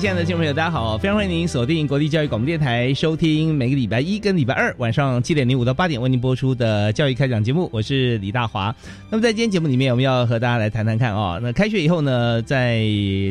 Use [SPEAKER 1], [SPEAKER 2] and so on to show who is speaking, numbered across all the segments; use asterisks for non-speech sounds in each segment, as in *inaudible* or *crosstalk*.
[SPEAKER 1] 亲爱的听众朋友，大家好！非常欢迎您锁定国立教育广播电台，收听每个礼拜一跟礼拜二晚上七点零五到八点为您播出的教育开讲节目。我是李大华。那么在今天节目里面，我们要和大家来谈谈看啊，那开学以后呢，在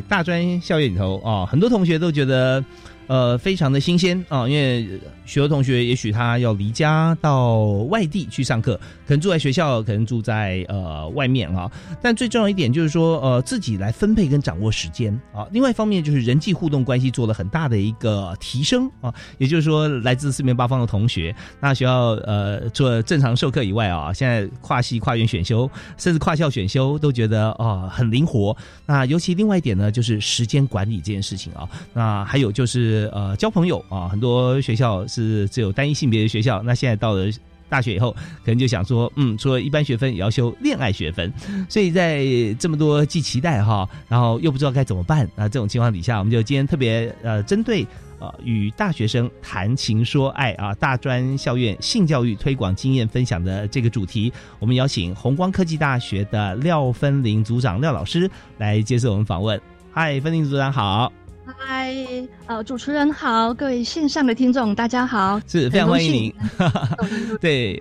[SPEAKER 1] 大专校园里头啊，很多同学都觉得。呃，非常的新鲜啊，因为许多同学也许他要离家到外地去上课，可能住在学校，可能住在呃外面啊。但最重要一点就是说，呃，自己来分配跟掌握时间啊。另外一方面就是人际互动关系做了很大的一个提升啊。也就是说，来自四面八方的同学，那学校呃，除了正常授课以外啊，现在跨系、跨院选修，甚至跨校选修，都觉得啊很灵活。那尤其另外一点呢，就是时间管理这件事情啊。那还有就是。呃，交朋友啊，很多学校是只有单一性别的学校。那现在到了大学以后，可能就想说，嗯，除了一般学分，也要修恋爱学分。所以在这么多既期待哈，然后又不知道该怎么办啊，这种情况底下，我们就今天特别呃，针对呃与大学生谈情说爱啊，大专校院性教育推广经验分享的这个主题，我们邀请红光科技大学的廖芬玲组长廖老师来接受我们访问。嗨，芬玲组长好。
[SPEAKER 2] 嗨，呃，主持人好，各位线上的听众大家好，
[SPEAKER 1] 是非常欢迎您。*laughs* 对，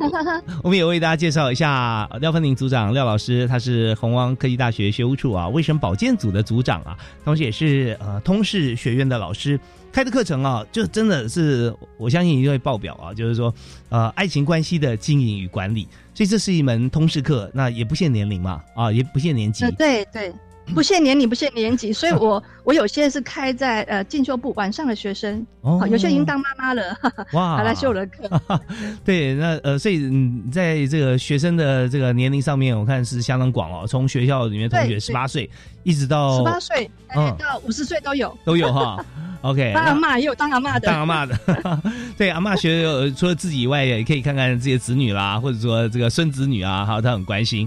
[SPEAKER 1] 我们也为大家介绍一下廖芬玲组长廖老师，他是红光科技大学学务处啊卫生保健组的组长啊，同时也是呃通识学院的老师，开的课程啊，就真的是我相信一定会爆表啊，就是说呃爱情关系的经营与管理，所以这是一门通识课，那也不限年龄嘛，啊也不限年纪，
[SPEAKER 2] 对对。*laughs* 不限年龄，不限年级，所以我 *laughs* 我有些是开在呃进修部晚上的学生，哦，有些已经当妈妈了，*laughs* 哇，还来修我的课。
[SPEAKER 1] 对，那呃，所以嗯在这个学生的这个年龄上面，我看是相当广哦，从学校里面同学十八岁一直到
[SPEAKER 2] 十八岁，嗯，到五十岁都有，
[SPEAKER 1] 都有哈。*laughs* OK，
[SPEAKER 2] 当阿妈也有当阿妈的，
[SPEAKER 1] 当阿妈的，*laughs* 对，阿妈学除了自己以外，也可以看看自己的子女啦，或者说这个孙子女啊，哈，他很关心。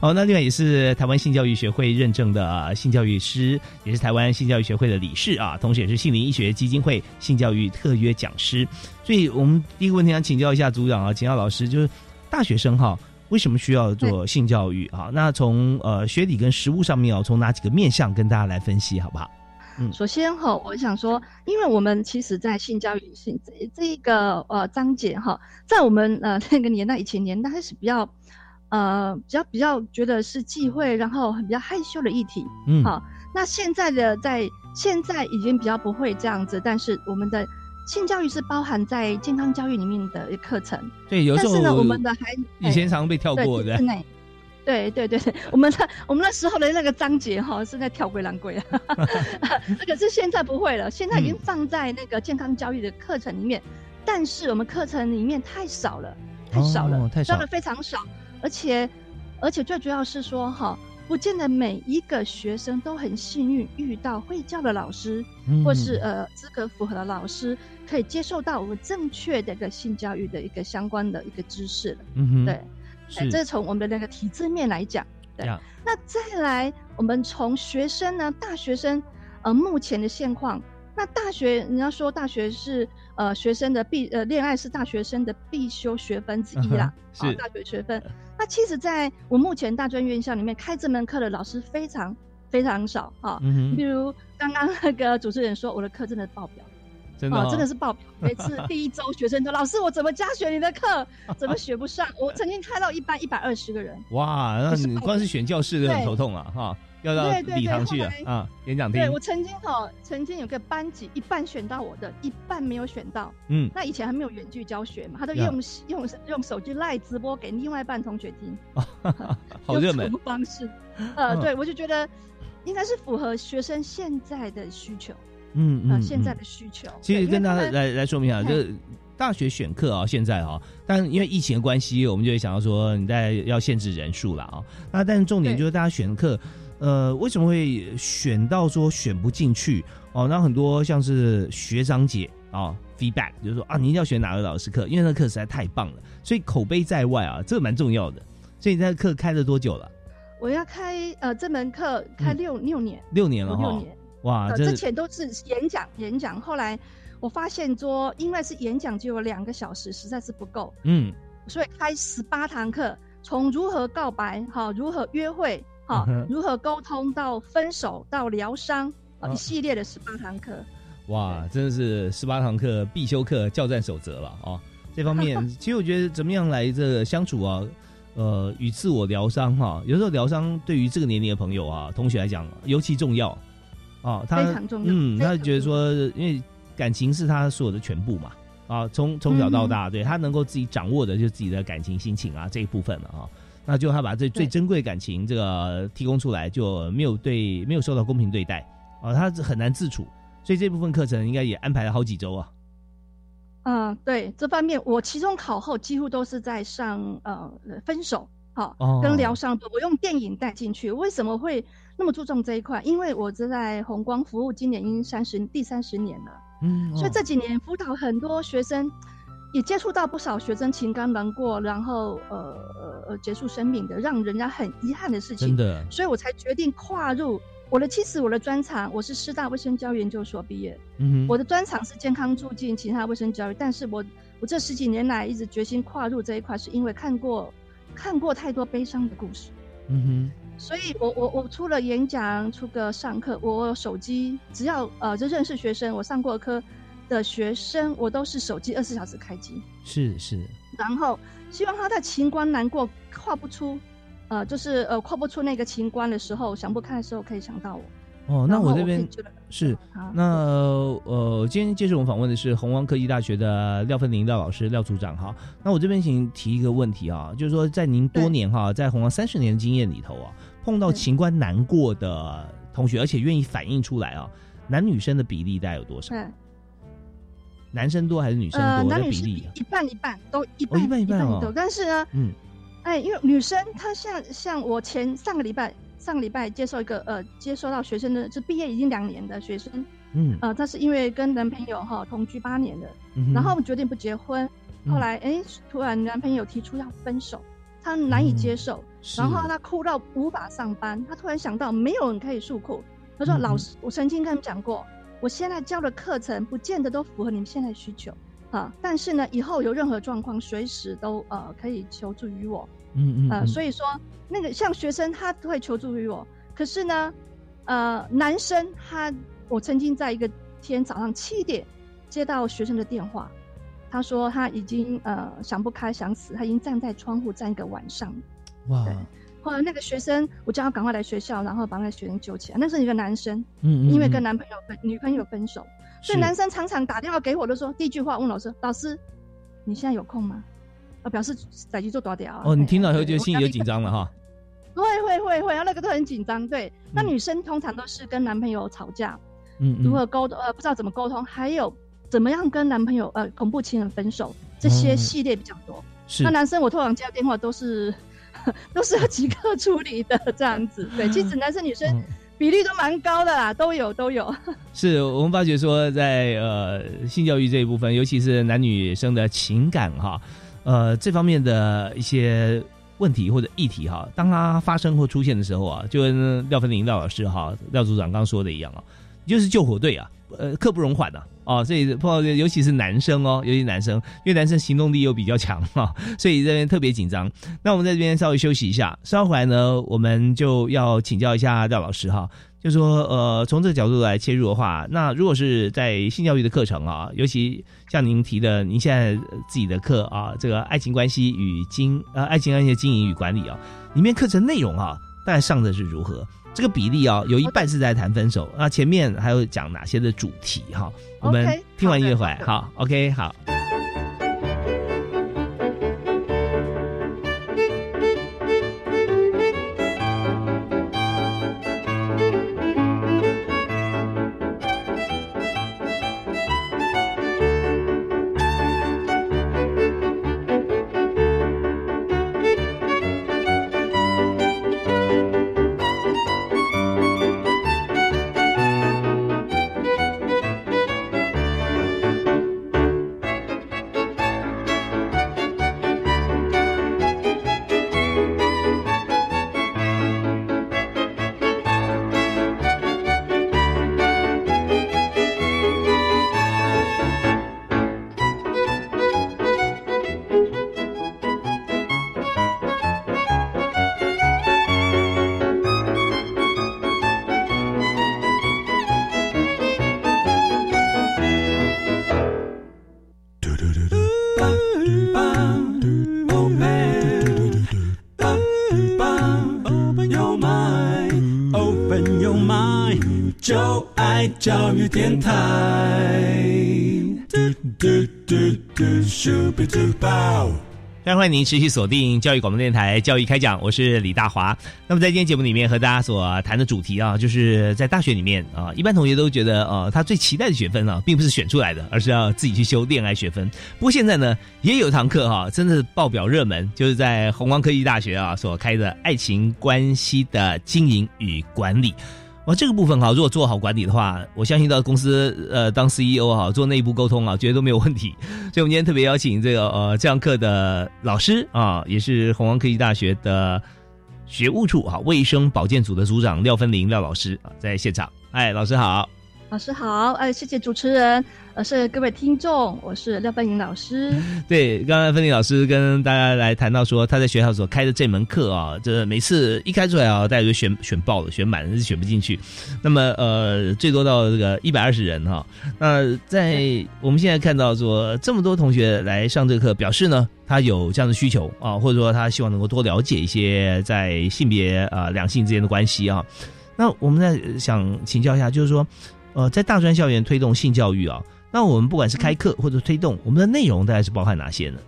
[SPEAKER 1] 哦，那另外也是台湾性教育学会认证的性教育师，也是台湾性教育学会的理事啊，同时也是杏林医学基金会性教育特约讲师。所以我们第一个问题想请教一下组长啊，请教老师，就是大学生哈，为什么需要做性教育啊？那从呃学理跟实务上面哦，从哪几个面向跟大家来分析好不好？
[SPEAKER 2] 嗯，首先哈，我想说，因为我们其实在性教育性这这一个呃章节哈，在我们呃那个年代以前年代是比较。呃，比较比较觉得是忌讳，然后比较害羞的议题。嗯，好，那现在的在现在已经比较不会这样子，但是我们的性教育是包含在健康教育里面的课程。
[SPEAKER 1] 对，有时候
[SPEAKER 2] 呢，我们的孩
[SPEAKER 1] 以前常被跳过的。
[SPEAKER 2] 对对对对，我们那我们那时候的那个章节哈是在跳鬼狼鬼啊，*laughs* 可是现在不会了，现在已经放在那个健康教育的课程里面，但是我们课程里面太少了，太少了，教的非常少。而且，而且最主要是说，哈，不见得每一个学生都很幸运遇到会教的老师，或是呃资格符合的老师，可以接受到我们正确的一个性教育的一个相关的一个知识了。嗯哼，对，这是从我们的那个体制面来讲。对，那再来，我们从学生呢，大学生，呃，目前的现况，那大学人家说大学是呃学生的必呃恋爱是大学生的必修学分之一啦，*laughs*
[SPEAKER 1] 是
[SPEAKER 2] 大学学分。那其实，在我目前大专院校里面开这门课的老师非常非常少啊。嗯比如刚刚那个主持人说，我的课真的爆表，
[SPEAKER 1] 真的、哦
[SPEAKER 2] 啊，真的是爆表。每次 *laughs* 第一周学生都老师，我怎么加学你的课？怎么学不上？我曾经开到一班一百二十个人，
[SPEAKER 1] 哇，那你光是选教室就很头痛了哈，要到
[SPEAKER 2] 对对对
[SPEAKER 1] 礼堂去啊？演讲厅。
[SPEAKER 2] 对，我曾经哈、曾经有个班级一半选到我的，一半没有选到。
[SPEAKER 1] 嗯，
[SPEAKER 2] 那以前还没有远距教学嘛，他都
[SPEAKER 1] 呀。
[SPEAKER 2] 用用用手机赖直播给另外一半同学听，*laughs*
[SPEAKER 1] 好热门。*laughs*
[SPEAKER 2] 什么方式？*laughs* 呃，
[SPEAKER 1] 嗯。
[SPEAKER 2] 对我就觉得应该是符合学生现在的需求，
[SPEAKER 1] 嗯
[SPEAKER 2] 呃，
[SPEAKER 1] 嗯，
[SPEAKER 2] 现在
[SPEAKER 1] 嗯
[SPEAKER 2] 的需求。
[SPEAKER 1] 其实跟大家来来说明一
[SPEAKER 2] 下，
[SPEAKER 1] 就是大学选课啊，现在啊，但因为疫情的关系，我们就会想到说，你在要限制人数了啊。那但是重点就是大家选课，呃，为什么会选到说选不进去哦？那很多像是学长姐啊，feedback 就是说啊，你一定要选哪个老师课，因为那课实在太棒了，所以口碑在外啊，这个蛮重要的。所以你那课开了多久了？
[SPEAKER 2] 我要开呃这门课开六、六年，
[SPEAKER 1] 六年了哈，
[SPEAKER 2] 六年。
[SPEAKER 1] 哇，
[SPEAKER 2] 之前都是演讲，演讲。后来我发现说，因为是演讲只有两个小时，实在是不够，
[SPEAKER 1] 嗯
[SPEAKER 2] 所以开十八堂课，从如何告白，哈，如何约会，哈
[SPEAKER 1] 嗯，
[SPEAKER 2] 如何沟通到分手到疗伤，一系列的十八堂课。
[SPEAKER 1] 哇，真的是十八堂课必修课教战守则了啊、这方面，*laughs* 其实我觉得怎么样来这个相处啊，呃，与自我疗伤哈、有时候疗伤对于这个年龄的朋友啊，同学来讲尤其重要啊。他
[SPEAKER 2] 非常重要
[SPEAKER 1] 嗯，他觉得说，因为感情是他所有的全部嘛。啊，从从小到大，对他能够自己掌握的就是自己的感情、心情啊这一部分了啊。那就他把这最珍贵的感情这个提供出来，就没有对没有受到公平对待啊，他很难自处。所以这部分课程应该也安排了好几周啊。
[SPEAKER 2] 嗯，对这方面，我期中考后几乎都是在上呃分手，好、
[SPEAKER 1] 哦
[SPEAKER 2] 跟疗伤部，我用电影带进去。为什么会那么注重这一块？因为我是在红光服务，今年已经三十第三十年了。
[SPEAKER 1] 嗯，
[SPEAKER 2] 所以这几年辅导很多学生，也接触到不少学生情感难过，然后呃呃呃结束生命的，让人家很遗憾的事情。
[SPEAKER 1] 真的，
[SPEAKER 2] 所以我才决定跨入我的。其实我的专长，我是师大卫生教育研究所毕业，
[SPEAKER 1] 嗯哼，
[SPEAKER 2] 我的专长是健康促进、其他卫生教育。但是我我这十几年来一直决心跨入这一块，是因为看过看过太多悲伤的故事。
[SPEAKER 1] 嗯哼
[SPEAKER 2] 所以我我我除了演讲，出个上课，我手机只要呃就认识学生，我上过课的学生，我都是手机二十四小时开机，
[SPEAKER 1] 是是，
[SPEAKER 2] 然后希望他在情关难过跨不出，呃就是呃跨不出那个情关的时候，想不开的时候可以想到我。
[SPEAKER 1] 哦，那我这边是
[SPEAKER 2] 啊
[SPEAKER 1] 那呃，今天接受我们访问的是红光科技大学的廖芬玲廖老师廖组长哈。那我这边请提一个问题啊，就是说在您多年哈，在红光三十年的经验里头啊，碰到情关难过的同学，而且愿意反映出来啊，男女生的比例大概有多少？
[SPEAKER 2] 对
[SPEAKER 1] 男生多还是女生
[SPEAKER 2] 呃
[SPEAKER 1] 多的
[SPEAKER 2] 男女是
[SPEAKER 1] 比例啊？
[SPEAKER 2] 一半一半都一
[SPEAKER 1] 哦
[SPEAKER 2] 半
[SPEAKER 1] 一半一半哦
[SPEAKER 2] 都，但是呢，
[SPEAKER 1] 嗯。
[SPEAKER 2] 哎，因为女生她像像我前上个礼拜上个礼拜接受一个呃接收到学生的，就毕业已经两年的学生，
[SPEAKER 1] 嗯。
[SPEAKER 2] 呃，她是因为跟男朋友哈同居八年了，
[SPEAKER 1] 嗯，
[SPEAKER 2] 然后决定不结婚，
[SPEAKER 1] 嗯。
[SPEAKER 2] 后来哎突然男朋友提出要分手，她难以接受，然后她哭到无法上班，她突然想到没有人可以诉苦，她说
[SPEAKER 1] 嗯。
[SPEAKER 2] 老师，我曾经跟他们讲过，我现在教的课程不见得都符合你们现在的需求。啊，但是呢，以后有任何状况，随时都呃可以求助于我，
[SPEAKER 1] 嗯嗯
[SPEAKER 2] 呃，所
[SPEAKER 1] 以
[SPEAKER 2] 以说那个像学生他会求助于我，可是呢，呃，男生他，我曾经在一个天早上七点接到学生的电话，他说他已经呃想不开想死，他已经站在窗户站一个晚上。
[SPEAKER 1] 哇，
[SPEAKER 2] 对后来那个学生，我叫他赶快来学校，然后把那个学生救起来。那是一个男生，
[SPEAKER 1] 嗯嗯，
[SPEAKER 2] 因为跟
[SPEAKER 1] 嗯
[SPEAKER 2] 男朋友分女朋友分手，所以男生常常打电话给我，都说第一句话问老师：“老师，你现在有空吗？”啊，表示在去做多屌。
[SPEAKER 1] 哦，你听到以后就心里有紧。张了哈。
[SPEAKER 2] 会会会会，然后那个都很紧张。对，那
[SPEAKER 1] 嗯
[SPEAKER 2] 女生通常都是跟男朋友吵架，
[SPEAKER 1] 嗯嗯，
[SPEAKER 2] 如何沟通呃不知道怎么沟通，还有怎么样跟男朋友呃恐怖情人分手，这些
[SPEAKER 1] 哦
[SPEAKER 2] 系列比较多。
[SPEAKER 1] 是
[SPEAKER 2] 那男生我通常接到电话都是 *laughs* 都是要即刻处理的这样子。*laughs* 对，其实男生女生
[SPEAKER 1] 嗯
[SPEAKER 2] 比例都蛮高的啦，都有都有。*laughs*
[SPEAKER 1] 是我们发觉说在，呃性教育这一部分，尤其是男女生的情感哈，呃这方面的一些问题或者议题哈，当它发生或出现的时候啊，就跟廖芬玲廖老师哈廖组长刚说的一样啊，就是救火队啊，呃刻不容缓啊，哦，所以碰到尤其是男生哦，尤其男生，因为男生行动力又比较强哈，*laughs* 所以这边特别紧张。那我们在这边稍微休息一下，稍后回来呢，我们就要请教一下廖老师哈，就说呃，从这个角度来切入的话，那如果是在性教育的课程啊，尤其像您提的，您现在自己的课啊，这个爱情关系与经呃爱情关系的经营与管理啊，里面课程内容啊，大概上的是如何？这个比例啊，有一半是在谈分手，那前面还有讲哪些的主题哈？我们听完音乐回来，好，OK，好。欢迎您持续锁定教育广播电台教育开讲，我是李大华。那么在今天节目里面和大家所谈的主题啊，就是在大学里面啊，一般同学都觉得呃，他最期待的学分啊，并不是选出来的，而是要自己去修恋爱学分。不过现在呢，也有一堂课哈，真的是爆表热门，就是在红光科技大学啊所开的爱情关系的经营与管理。哇，这个部分哈，如果做好管理的话，我相信到公司呃当 CEO 哈，做内部沟通啊，绝对都没有问题。*laughs* 所以，我们今天特别邀请这个呃这堂课的老师啊，也是红光科技大学的学务处哈卫生保健组的组长廖芬玲廖老师啊，在现场。哎，老师好。
[SPEAKER 2] 老师好，哎，谢谢主持人，呃，是各位听众，我是廖芬颖老师。*laughs*
[SPEAKER 1] 对，刚才芬玲老师跟大家来谈到说，他在学校所开的这门课啊，这每次一开出来啊，大家就选选爆了，选满了是选不进去。那么呃，最多到这个一百二十人哈。那在我们现在看到说，这么多同学来上这课，表示呢，他有这样的需求啊，或者说他希望能够多了解一些在性别啊两性之间的关系啊。那我们在想请教一下，就是说。呃，在大专校园推动性教育啊，那我们不管是开课或者推动，我们的内容大概是包含哪些呢？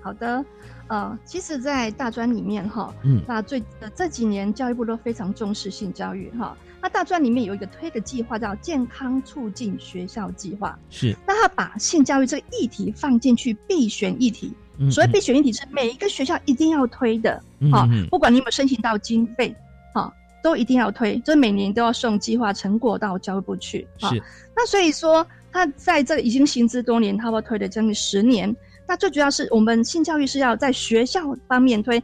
[SPEAKER 2] 好的，呃，其实，在大专里面哈，嗯，那最呃这几年教育部都非常重视性教育哈。那大专里面有一个推的计划叫健康促进学校计划，
[SPEAKER 1] 是，
[SPEAKER 2] 那他把性教育这个议题放进去必选议题，所以必选议题是每一个学校一定要推的，哈，不管你有没有申请到经费。都一定要推，就是每年都要送计划成果到教育部去。
[SPEAKER 1] 是，
[SPEAKER 2] 那所以说他在这已经行之多年，他要推了将近十年。那最主要是我们性教育是要在学校方面推，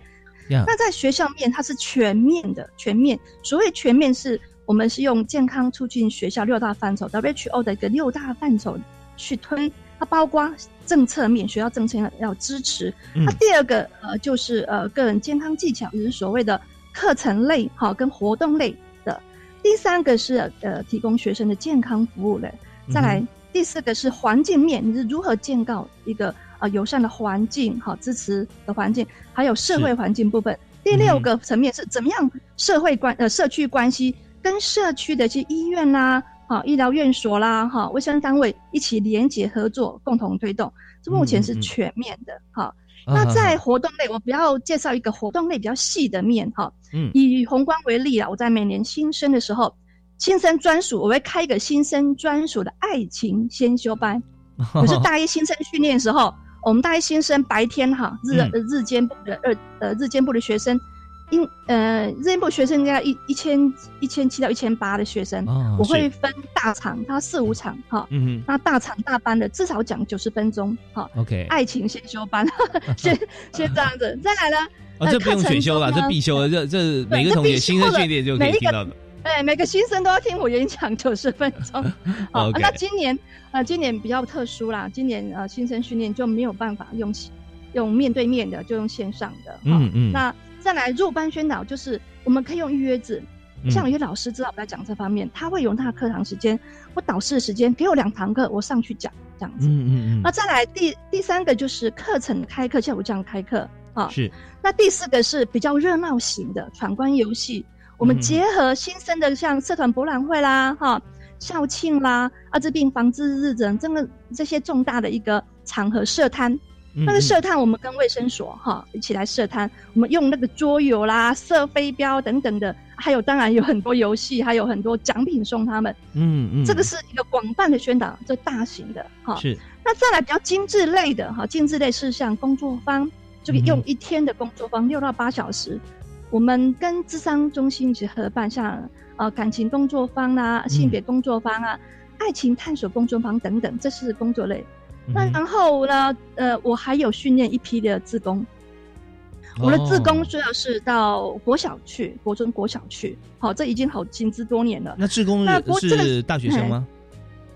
[SPEAKER 2] 那在学校面它是全面的，全面。所谓全面，是我们是用健康促进学校六大范畴 WHO 的一个六大范畴去推，它包括政策面，学校政策要支持。那第二个呃就是呃个人健康技巧，就是所谓的。课程类哈跟活动类的，第三个是呃提供学生的健康服务类，再来第四个是环境面，你是如何建构一个呃友善的环境哈支持的环境，还有社会环境部分。第六个层面是怎么样社会关呃社区关系跟社区的一些医院啦、哈医疗院所啦、哈卫生单位一起联结合作，共同推动。这目前是全面的哈。那在活动类，我不要介绍一个活动类比较细的面哈。嗯，以宏观为例啊，我在每年新生的时候，新生专属，我会开一个新生专属的爱情先修班。*laughs* 可是大一新生训练的时候，我们大一新生白天哈日日间部的二呃日间部的学生。因呃，这一部学生应该一一千一千七到一千八的学生，我会分大场，他四五场哈，嗯那大场大班的至少讲九十分钟哈
[SPEAKER 1] ，OK，
[SPEAKER 2] 爱情先修班，*laughs* 先先这样子，再来呢，
[SPEAKER 1] 哦，这不用选修了，这必修了，这这每个同学新生训练就可以听到的，
[SPEAKER 2] 对，每个新生都要听我演讲九十分钟。*laughs* 好那今年呃，今年比较特殊啦，今年呃新生训练就没有办法用用面对面的，就用线上的。哈
[SPEAKER 1] 嗯嗯。
[SPEAKER 2] 那再来入班宣导，就是我们可以用预约制，
[SPEAKER 1] 嗯
[SPEAKER 2] 像有些老师知道我在讲这方面，他会用他的课堂时间或导师的时间给我两堂课，我上去讲这样子。
[SPEAKER 1] 嗯嗯嗯
[SPEAKER 2] 那再来第第三个就是课程开课，像我这样开课啊。
[SPEAKER 1] 是
[SPEAKER 2] 那第四个是比较热闹型的闯关游戏，我们
[SPEAKER 1] 嗯
[SPEAKER 2] 结合新生的像社团博览会啦、哈校庆啦、艾滋病防治日等，这个这些重大的一个场合设摊。
[SPEAKER 1] 嗯
[SPEAKER 2] 那个设摊，我们跟卫生所哈一起来设摊，我们用那个桌游啦、射飞镖等等的，还有当然有很多游戏，还有很多奖品送他们。
[SPEAKER 1] 嗯嗯，
[SPEAKER 2] 这个是一个广泛的宣导，这大型的哈。
[SPEAKER 1] 是
[SPEAKER 2] 那再来比较精致类的哈，精致类是像工作坊，这个
[SPEAKER 1] 嗯哼
[SPEAKER 2] 用一天的工作坊六到八小时，我们跟智商中心一起合办，像呃感情工作坊啊、性别工作坊啊、爱情探索工作坊等等，这是工作类。那
[SPEAKER 1] 嗯
[SPEAKER 2] 然后呢，呃，我还有训练一批的自工，我的自工
[SPEAKER 1] 哦
[SPEAKER 2] 主要是到国小去，国中、国小去，好，这已经好行之多年了。
[SPEAKER 1] 那志工
[SPEAKER 2] 那
[SPEAKER 1] 是大学生吗？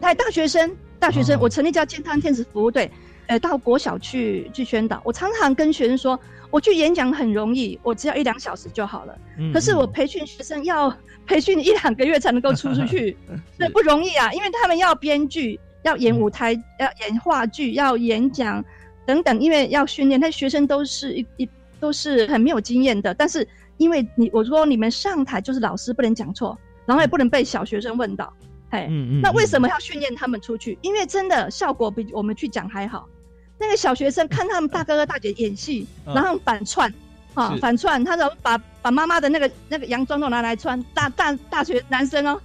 [SPEAKER 2] 哎，大学生，大学生，
[SPEAKER 1] 哦
[SPEAKER 2] 我成立叫健康天使服务队，呃，到国小去去宣导。我常常跟学生说，我去演讲很容易，我只要一两小时就好了。
[SPEAKER 1] 嗯
[SPEAKER 2] 可是我
[SPEAKER 1] 嗯
[SPEAKER 2] 培训学生要 *laughs* 培训一两个月才能够出出去，这不容易啊，因为他们要编剧，要演舞台，要演话剧，要演讲等等，因为要训练，那学生都是一一都是很没有经验的，但是因为你我说你们上台就是老师不能讲错，然后也不能被小学生问到，嘿，
[SPEAKER 1] 嗯嗯，
[SPEAKER 2] 那为什
[SPEAKER 1] 么？
[SPEAKER 2] 要训练他们出去？因为真的效果比我们去讲还好。那个小学生看他们大哥哥大姐演戏，
[SPEAKER 1] 嗯
[SPEAKER 2] 然后反串，啊
[SPEAKER 1] 是，
[SPEAKER 2] 反串，他都把把妈妈的那个那个洋装都拿来穿，大大大学男生哦，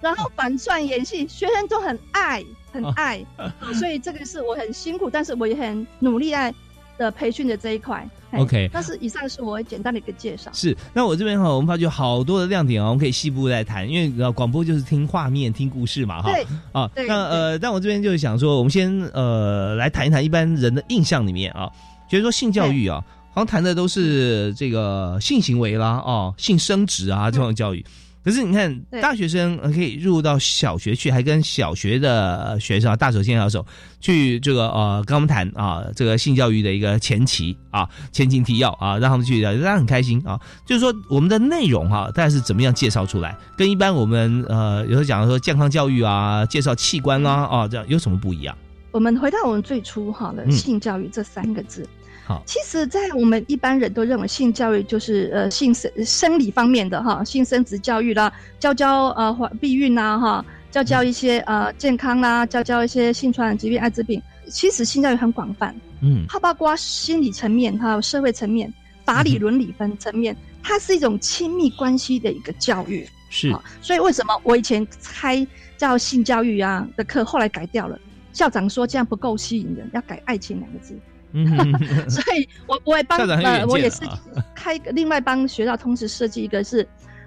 [SPEAKER 2] 然后反串演戏，学生都很爱，很
[SPEAKER 1] 哦
[SPEAKER 2] 爱，啊 *laughs* 所以这个是我很辛苦，但是我也很努力在的培训的这一块。
[SPEAKER 1] OK
[SPEAKER 2] 但是以上是我简单的一个介绍。
[SPEAKER 1] 是，那我这边哈，我们发觉好多的亮点哦，我们可以细部再谈，因为呃广播就是听画面、听故事嘛，哈。
[SPEAKER 2] 对，
[SPEAKER 1] 啊，
[SPEAKER 2] 对
[SPEAKER 1] 那呃，但我这边就是想说，我们先呃来谈一谈一般人的印象里面啊，觉得说性教育啊，好像谈的都是这个性行为啦，哦，性生殖啊这种教育。可是你看，大学生呃可以入到小学去，还跟小学的学生啊，大手牵小手去这个呃跟他们谈啊，这个性教育的一个前期啊，前情提要啊，让他们去了解，大家很开心啊。就是说我们的内容哈、大概是怎么样介绍出来，跟一般我们呃有时候讲说健康教育啊，介绍器官啦啊这样有什么不一样？
[SPEAKER 2] 我们回到我们最初哈的
[SPEAKER 1] 嗯
[SPEAKER 2] 性教育这三个字。
[SPEAKER 1] 好
[SPEAKER 2] 其实，在我们一般人都认为性教育就是呃性生生理方面的哈，性生殖教育啦，教教呃怀避孕啦哈，教教一些呃健康啦，教教一些性传染疾病、艾滋病。其实性教育很广泛，
[SPEAKER 1] 嗯
[SPEAKER 2] 它包括心理层面，还有社会层面、法理伦理分层面，它是一种亲密关系的一个教育。
[SPEAKER 1] 是
[SPEAKER 2] 好所以为什么我以前开叫性教育啊的课，后来改掉了？校长说这样不够吸引人，要改爱情两个字。
[SPEAKER 1] 嗯哼 *laughs*
[SPEAKER 2] 所以我我也帮呃，我也是开另外帮学校同时设计一个是，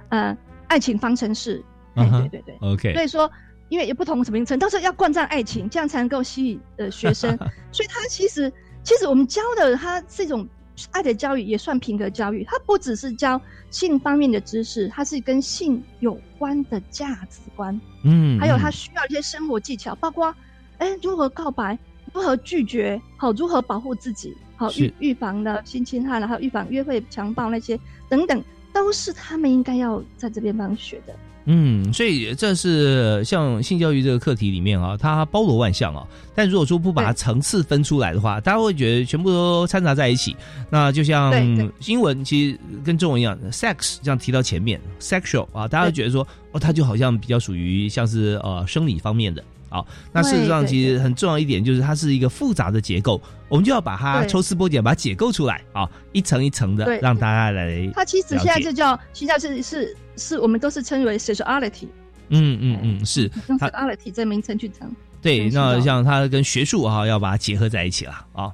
[SPEAKER 2] 呃，爱情方程式。
[SPEAKER 1] 嗯哼
[SPEAKER 2] 对对对
[SPEAKER 1] ，OK
[SPEAKER 2] 所以说因为有不同什么名称，但是要冠上爱情，这样才能够吸引呃学生。*laughs* 所以他其实其实我们教的他是一种爱的教育，也算品格教育。它不只是教性方面的知识，它是跟性有关的价值观。
[SPEAKER 1] 嗯，
[SPEAKER 2] 还有他
[SPEAKER 1] 嗯
[SPEAKER 2] 需要一些生活技巧，包括哎如何告白，如何拒绝，好如何保护自己，好预预防的性侵害了，还有预防约会强暴那些等等，都是他们应该要在这边帮学的。
[SPEAKER 1] 嗯，所以这是像性教育这个课题里面啊，它包罗万象啊。但如果说不把它层次分出来的话，大家会觉得全部都掺杂在一起。那就像英文其实跟中文一样，sex 这样提到前面，sexual 啊，大家会觉得说哦，它就好像比较属于像是呃生理方面的。啊，那事实上其实很重要一点就是它是一个复杂的结构，我们就要把它抽丝剥茧，把它解构出来啊，一层一层的
[SPEAKER 2] 对
[SPEAKER 1] 让大家来。
[SPEAKER 2] 它其实现在就叫现在是是是我们都是称为 sexuality，
[SPEAKER 1] 嗯嗯嗯，是
[SPEAKER 2] 用 sexuality 这名称去称。
[SPEAKER 1] 对，那像它跟学术啊、要把它结合在一起了啊。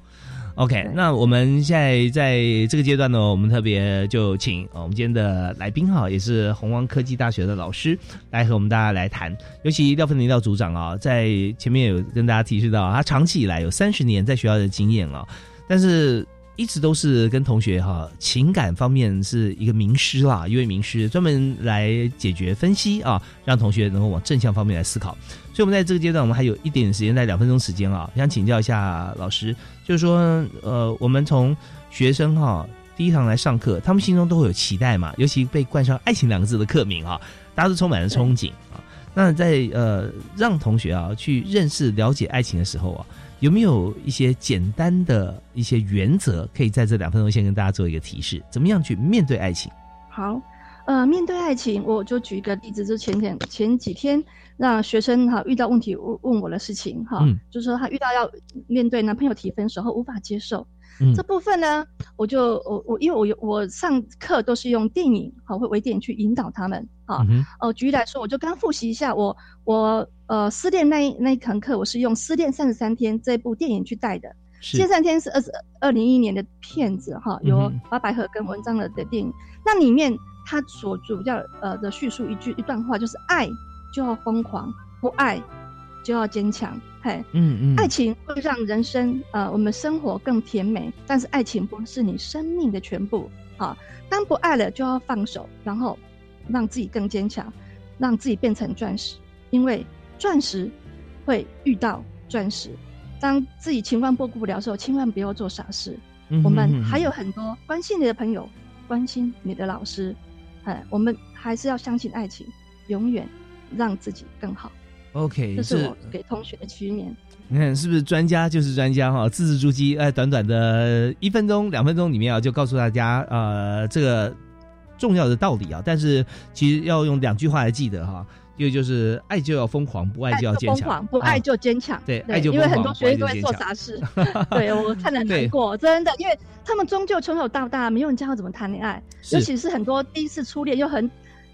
[SPEAKER 1] OK，那我们现在在这个阶段呢，我们特别就请呃我们今天的来宾哈，也是红光科技大学的老师来和我们大家来谈。尤其廖芬林廖组长啊，在前面有跟大家提示到，他长期以来有三十年在学校的经验啊，但是一直都是跟同学哈情感方面是一个名师啦，一位名师专门来解决分析啊，让同学能够往正向方面来思考。所以，我们在这个阶段，我们还有一点时间，在两分钟时间啊，想请教一下老师，就是说，呃，我们从学生哈第一堂来上课，他们心中都会有期待嘛，尤其被冠上“爱情”两个字的课名啊，大家都充满了憧憬啊。那在呃让同学啊去认识、了解爱情的时候啊，有没有一些简单的一些原则，可以在这两分钟先跟大家做一个提示，怎么样去面对爱情？
[SPEAKER 2] 好，呃，面对爱情，我就举一个例子，就前天前几天。让学生哈遇到问题问问我的事情哈，就是说他遇到要面对男朋友提分手后无法接受，这部分呢，我就我我因为我有我上课都是用电影好会微电影去引导他们啊，哦举例来说，我就刚复习一下我我呃失恋那那一堂课，我是用《失恋三十三天》这部电影去带的，《失恋三天》是二十二零一一年的片子哈，有八百合跟文章的的电影，那里面它所主要呃的叙述一句一段话就是爱。就要疯狂，不爱就要坚强。嘿，嗯嗯，爱情会让人生呃，我们生活更甜美，但是爱情不是你生命的全部。好，当不爱了就要放手，然后让自己更坚强，让自己变成钻石。因为钻石会遇到钻石。当自己情况过顾不了的时候，千万不要做傻事。我们还有很多关心你的朋友，关心你的老师。哎，我们还是要相信爱情，永远。让自己更好。
[SPEAKER 1] OK，
[SPEAKER 2] 这是我给同学的祈念。
[SPEAKER 1] 你看是不是专家就是专家哈？字字珠玑，哎，短短的一分钟、两分钟里面啊，就告诉大家呃这个重要的道理啊。但是其实要用两句话来记得哈。一个就是爱就要疯狂，不爱就要坚强。
[SPEAKER 2] 不爱就坚强。
[SPEAKER 1] 对，爱就
[SPEAKER 2] 因为很多学生都会做傻事。*laughs* 对我看得难过，真的，因为他们终究从小到大没有人教他怎么谈恋爱，尤其是很多第一次初恋又很。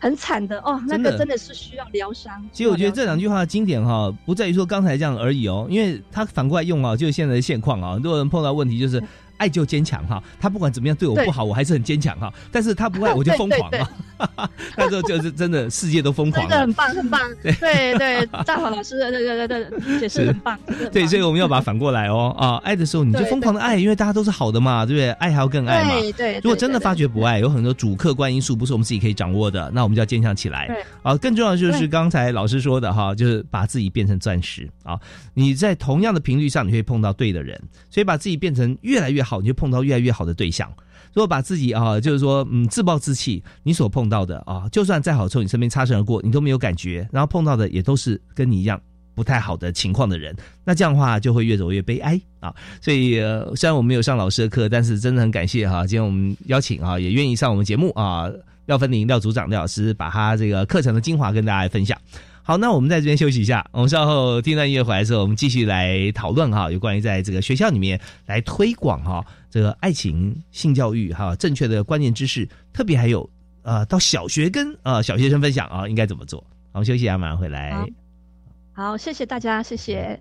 [SPEAKER 2] 很惨的哦，那个真的是需要疗伤。
[SPEAKER 1] 其实我觉得这两句话的经典哈，不在于说刚才这样而已哦，因为他反过来用啊，就是现在的现况啊，很多人碰到问题就是。爱就坚强哈，他不管怎么样对我不好，我还是很坚强哈。但是他不爱 *laughs* 我就疯狂哈，*laughs* 那时候就是真的世界都疯狂。
[SPEAKER 2] 真的很棒，很棒。对 *laughs* 对，大华老师，对对对对，解释很棒。
[SPEAKER 1] 对，所以我们要把它反过来哦啊，爱的时候你就疯狂的爱，因为大家都是好的嘛，对不对？爱还要更爱嘛。
[SPEAKER 2] 对对。
[SPEAKER 1] 如果真的发觉不爱，有很多主客观因素不是我们自己可以掌握的，那我们就要坚强起来。
[SPEAKER 2] 对。
[SPEAKER 1] 啊，更重要的就是刚才老师说的哈，就是把自己变成钻石啊。你在同样的频率上，你会碰到对的人，所以把自己变成越来越好，你就碰到越来越。好的对象，如果把自己啊，就是说，嗯，自暴自弃，你所碰到的啊，就算再好从你身边擦身而过，你都没有感觉，然后碰到的也都是跟你一样不太好的情况的人，那这样的话就会越走越悲哀啊。所以虽然我没有上老师的课，但是真的很感谢哈，今天我们邀请啊，也愿意上我们节目啊，廖芬玲廖组长廖老师把他这个课程的精华跟大家分享。好，那我们在这边休息一下。我们稍后听段音乐回来之后，我们继续来讨论哈，有关于在这个学校里面来推广哈这个爱情性教育哈正确的观念知识，特别还有啊到小学跟啊小学生分享啊应该怎么做。我们休息一下，马上回来。
[SPEAKER 2] 好，谢谢大家，谢谢。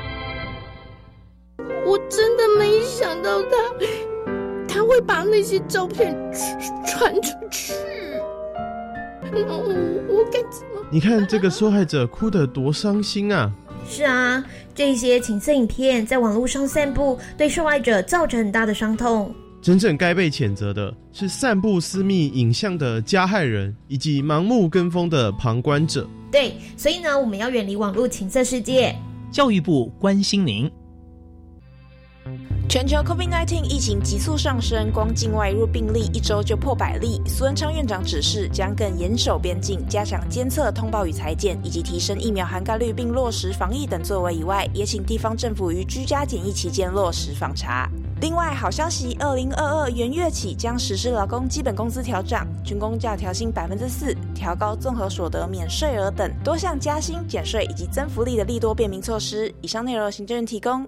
[SPEAKER 3] 那些照片传出去，我我该怎么？
[SPEAKER 4] 你看这个受害者哭得多伤心啊！
[SPEAKER 5] 是啊，这些情色影片在网络上散布，对受害者造成很大的伤痛。
[SPEAKER 4] 真正该被谴责的是散布私密影像的加害人，以及盲目跟风的旁观者。
[SPEAKER 5] 对，所以呢，我们要远离网络情色世界。
[SPEAKER 1] 教育部关心您。
[SPEAKER 6] 全球 COVID-19 疫情急速上升，光境外入病例一周就破百例。苏文昌院长指示，将更严守边境，加强监测、通报与裁剪，以及提升疫苗涵盖率，并落实防疫等作为以外，也请地方政府于居家检疫期间落实访查。另外，好消息，二零二二元月起将实施劳工基本工资调涨，军工价调薪百分之四，调高综合所得免税额等多项加薪、减税以及增福利的利多便民措施。以上内容行政院提供。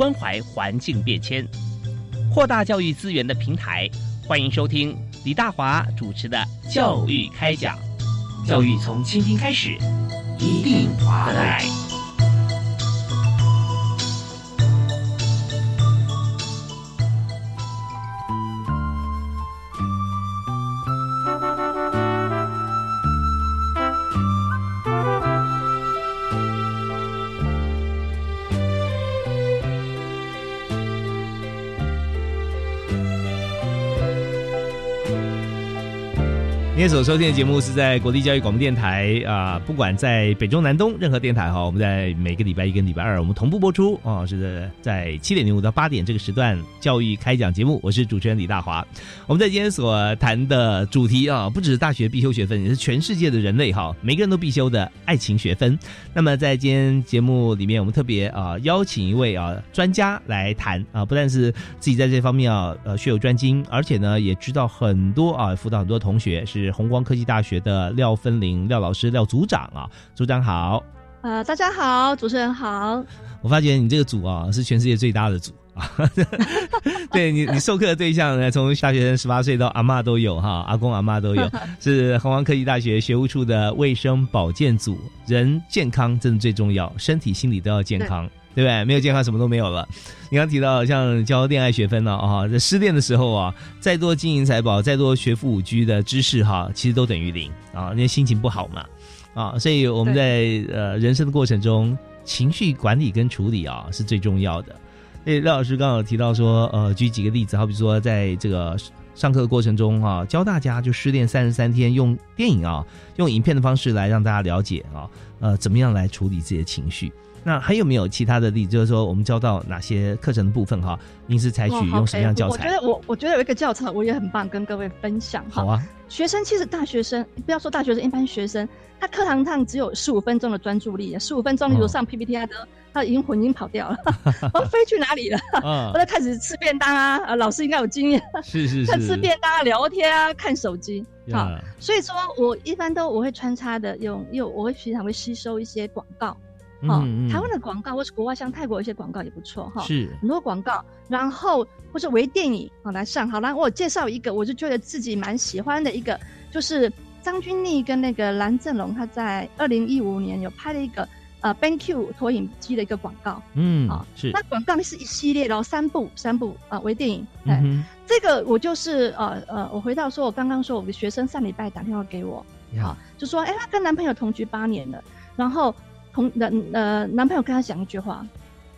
[SPEAKER 1] 关怀环境变迁，扩大教育资源的平台。欢迎收听李大华主持的《教育开讲》，教育从倾听开始，一定华来。今天所收听的节目是在国立教育广播电台啊，不管在北中南东任何电台哈，我们在每个礼拜一跟礼拜二我们同步播出啊，是在七点零五到八点这个时段教育开讲节目，我是主持人李大华。我们在今天所谈的主题啊，不只是大学必修学分，也是全世界的人类哈，每个人都必修的爱情学分。那么在今天节目里面，我们特别啊邀请一位啊专家来谈啊，不但是自己在这方面啊呃学有专精，而且呢也知道很多啊辅导很多同学是。红光科技大学的廖芬玲廖老师廖组长啊，组长好。
[SPEAKER 2] 呃，大家好，主持人好。
[SPEAKER 1] 我发觉你这个组啊，是全世界最大的组啊。*laughs* 对你，你授课的对象呢，从大学生十八岁到阿妈都有哈，阿公阿妈都有。*laughs* 是红光科技大学学务处的卫生保健组，人健康真的最重要，身体心理都要健康。对不对？没有健康，什么都没有了。你刚提到像教恋爱学分呢，啊，在失恋的时候啊，再多金银财宝，再多学富五居的知识哈，其实都等于零啊，因为心情不好嘛，啊，所以我们在呃人生的过程中，情绪管理跟处理啊是最重要的。那，廖老师刚好提到说，呃，举几个例子，好比说在这个上课的过程中啊，教大家就失恋三十三天，用电影啊，用影片的方式来让大家了解啊，呃，怎么样来处理自己的情绪。那还有没有其他的例子？就是说，我们教到哪些课程的部分哈？您是采取用什么样教
[SPEAKER 2] 材？我觉得我我觉得有一个教材我也很棒，跟各位分享。
[SPEAKER 1] 好啊。
[SPEAKER 2] 学生其实大学生，不要说大学生，一般学生，他课堂上只有十五分钟的专注力，十五分钟，例如上 PPT 啊，他已经魂已经跑掉了，*laughs* 我飞去哪里了？我在开始吃便当啊，老师应该有经验，
[SPEAKER 1] 是是
[SPEAKER 2] 是，吃便当、聊天啊，看手机。好，所以说我一般都我会穿插的用，用我会平常会吸收一些广告。哈、
[SPEAKER 1] 嗯嗯
[SPEAKER 2] 台湾的广告或是国外像泰国有一些广告也不错哈，
[SPEAKER 1] 是
[SPEAKER 2] 很多广告，然后或是微电影啊来上。好，了我介绍一个，我就觉得自己蛮喜欢的一个，就是张钧甯跟那个蓝正龙，他在二零一五年有拍了一个呃 BenQ 投影机的一个广告。
[SPEAKER 1] 嗯
[SPEAKER 2] 啊
[SPEAKER 1] 是
[SPEAKER 2] 那广告是一系列然后，三部三部啊、微电影。哎、
[SPEAKER 1] 嗯
[SPEAKER 2] 这个我就是呃呃，我回到说，我刚刚说我的学生上礼拜打电话给我，
[SPEAKER 1] 呀
[SPEAKER 2] 就说，哎、她跟男朋友同居八年了，然后同男呃男朋友跟他讲一句话，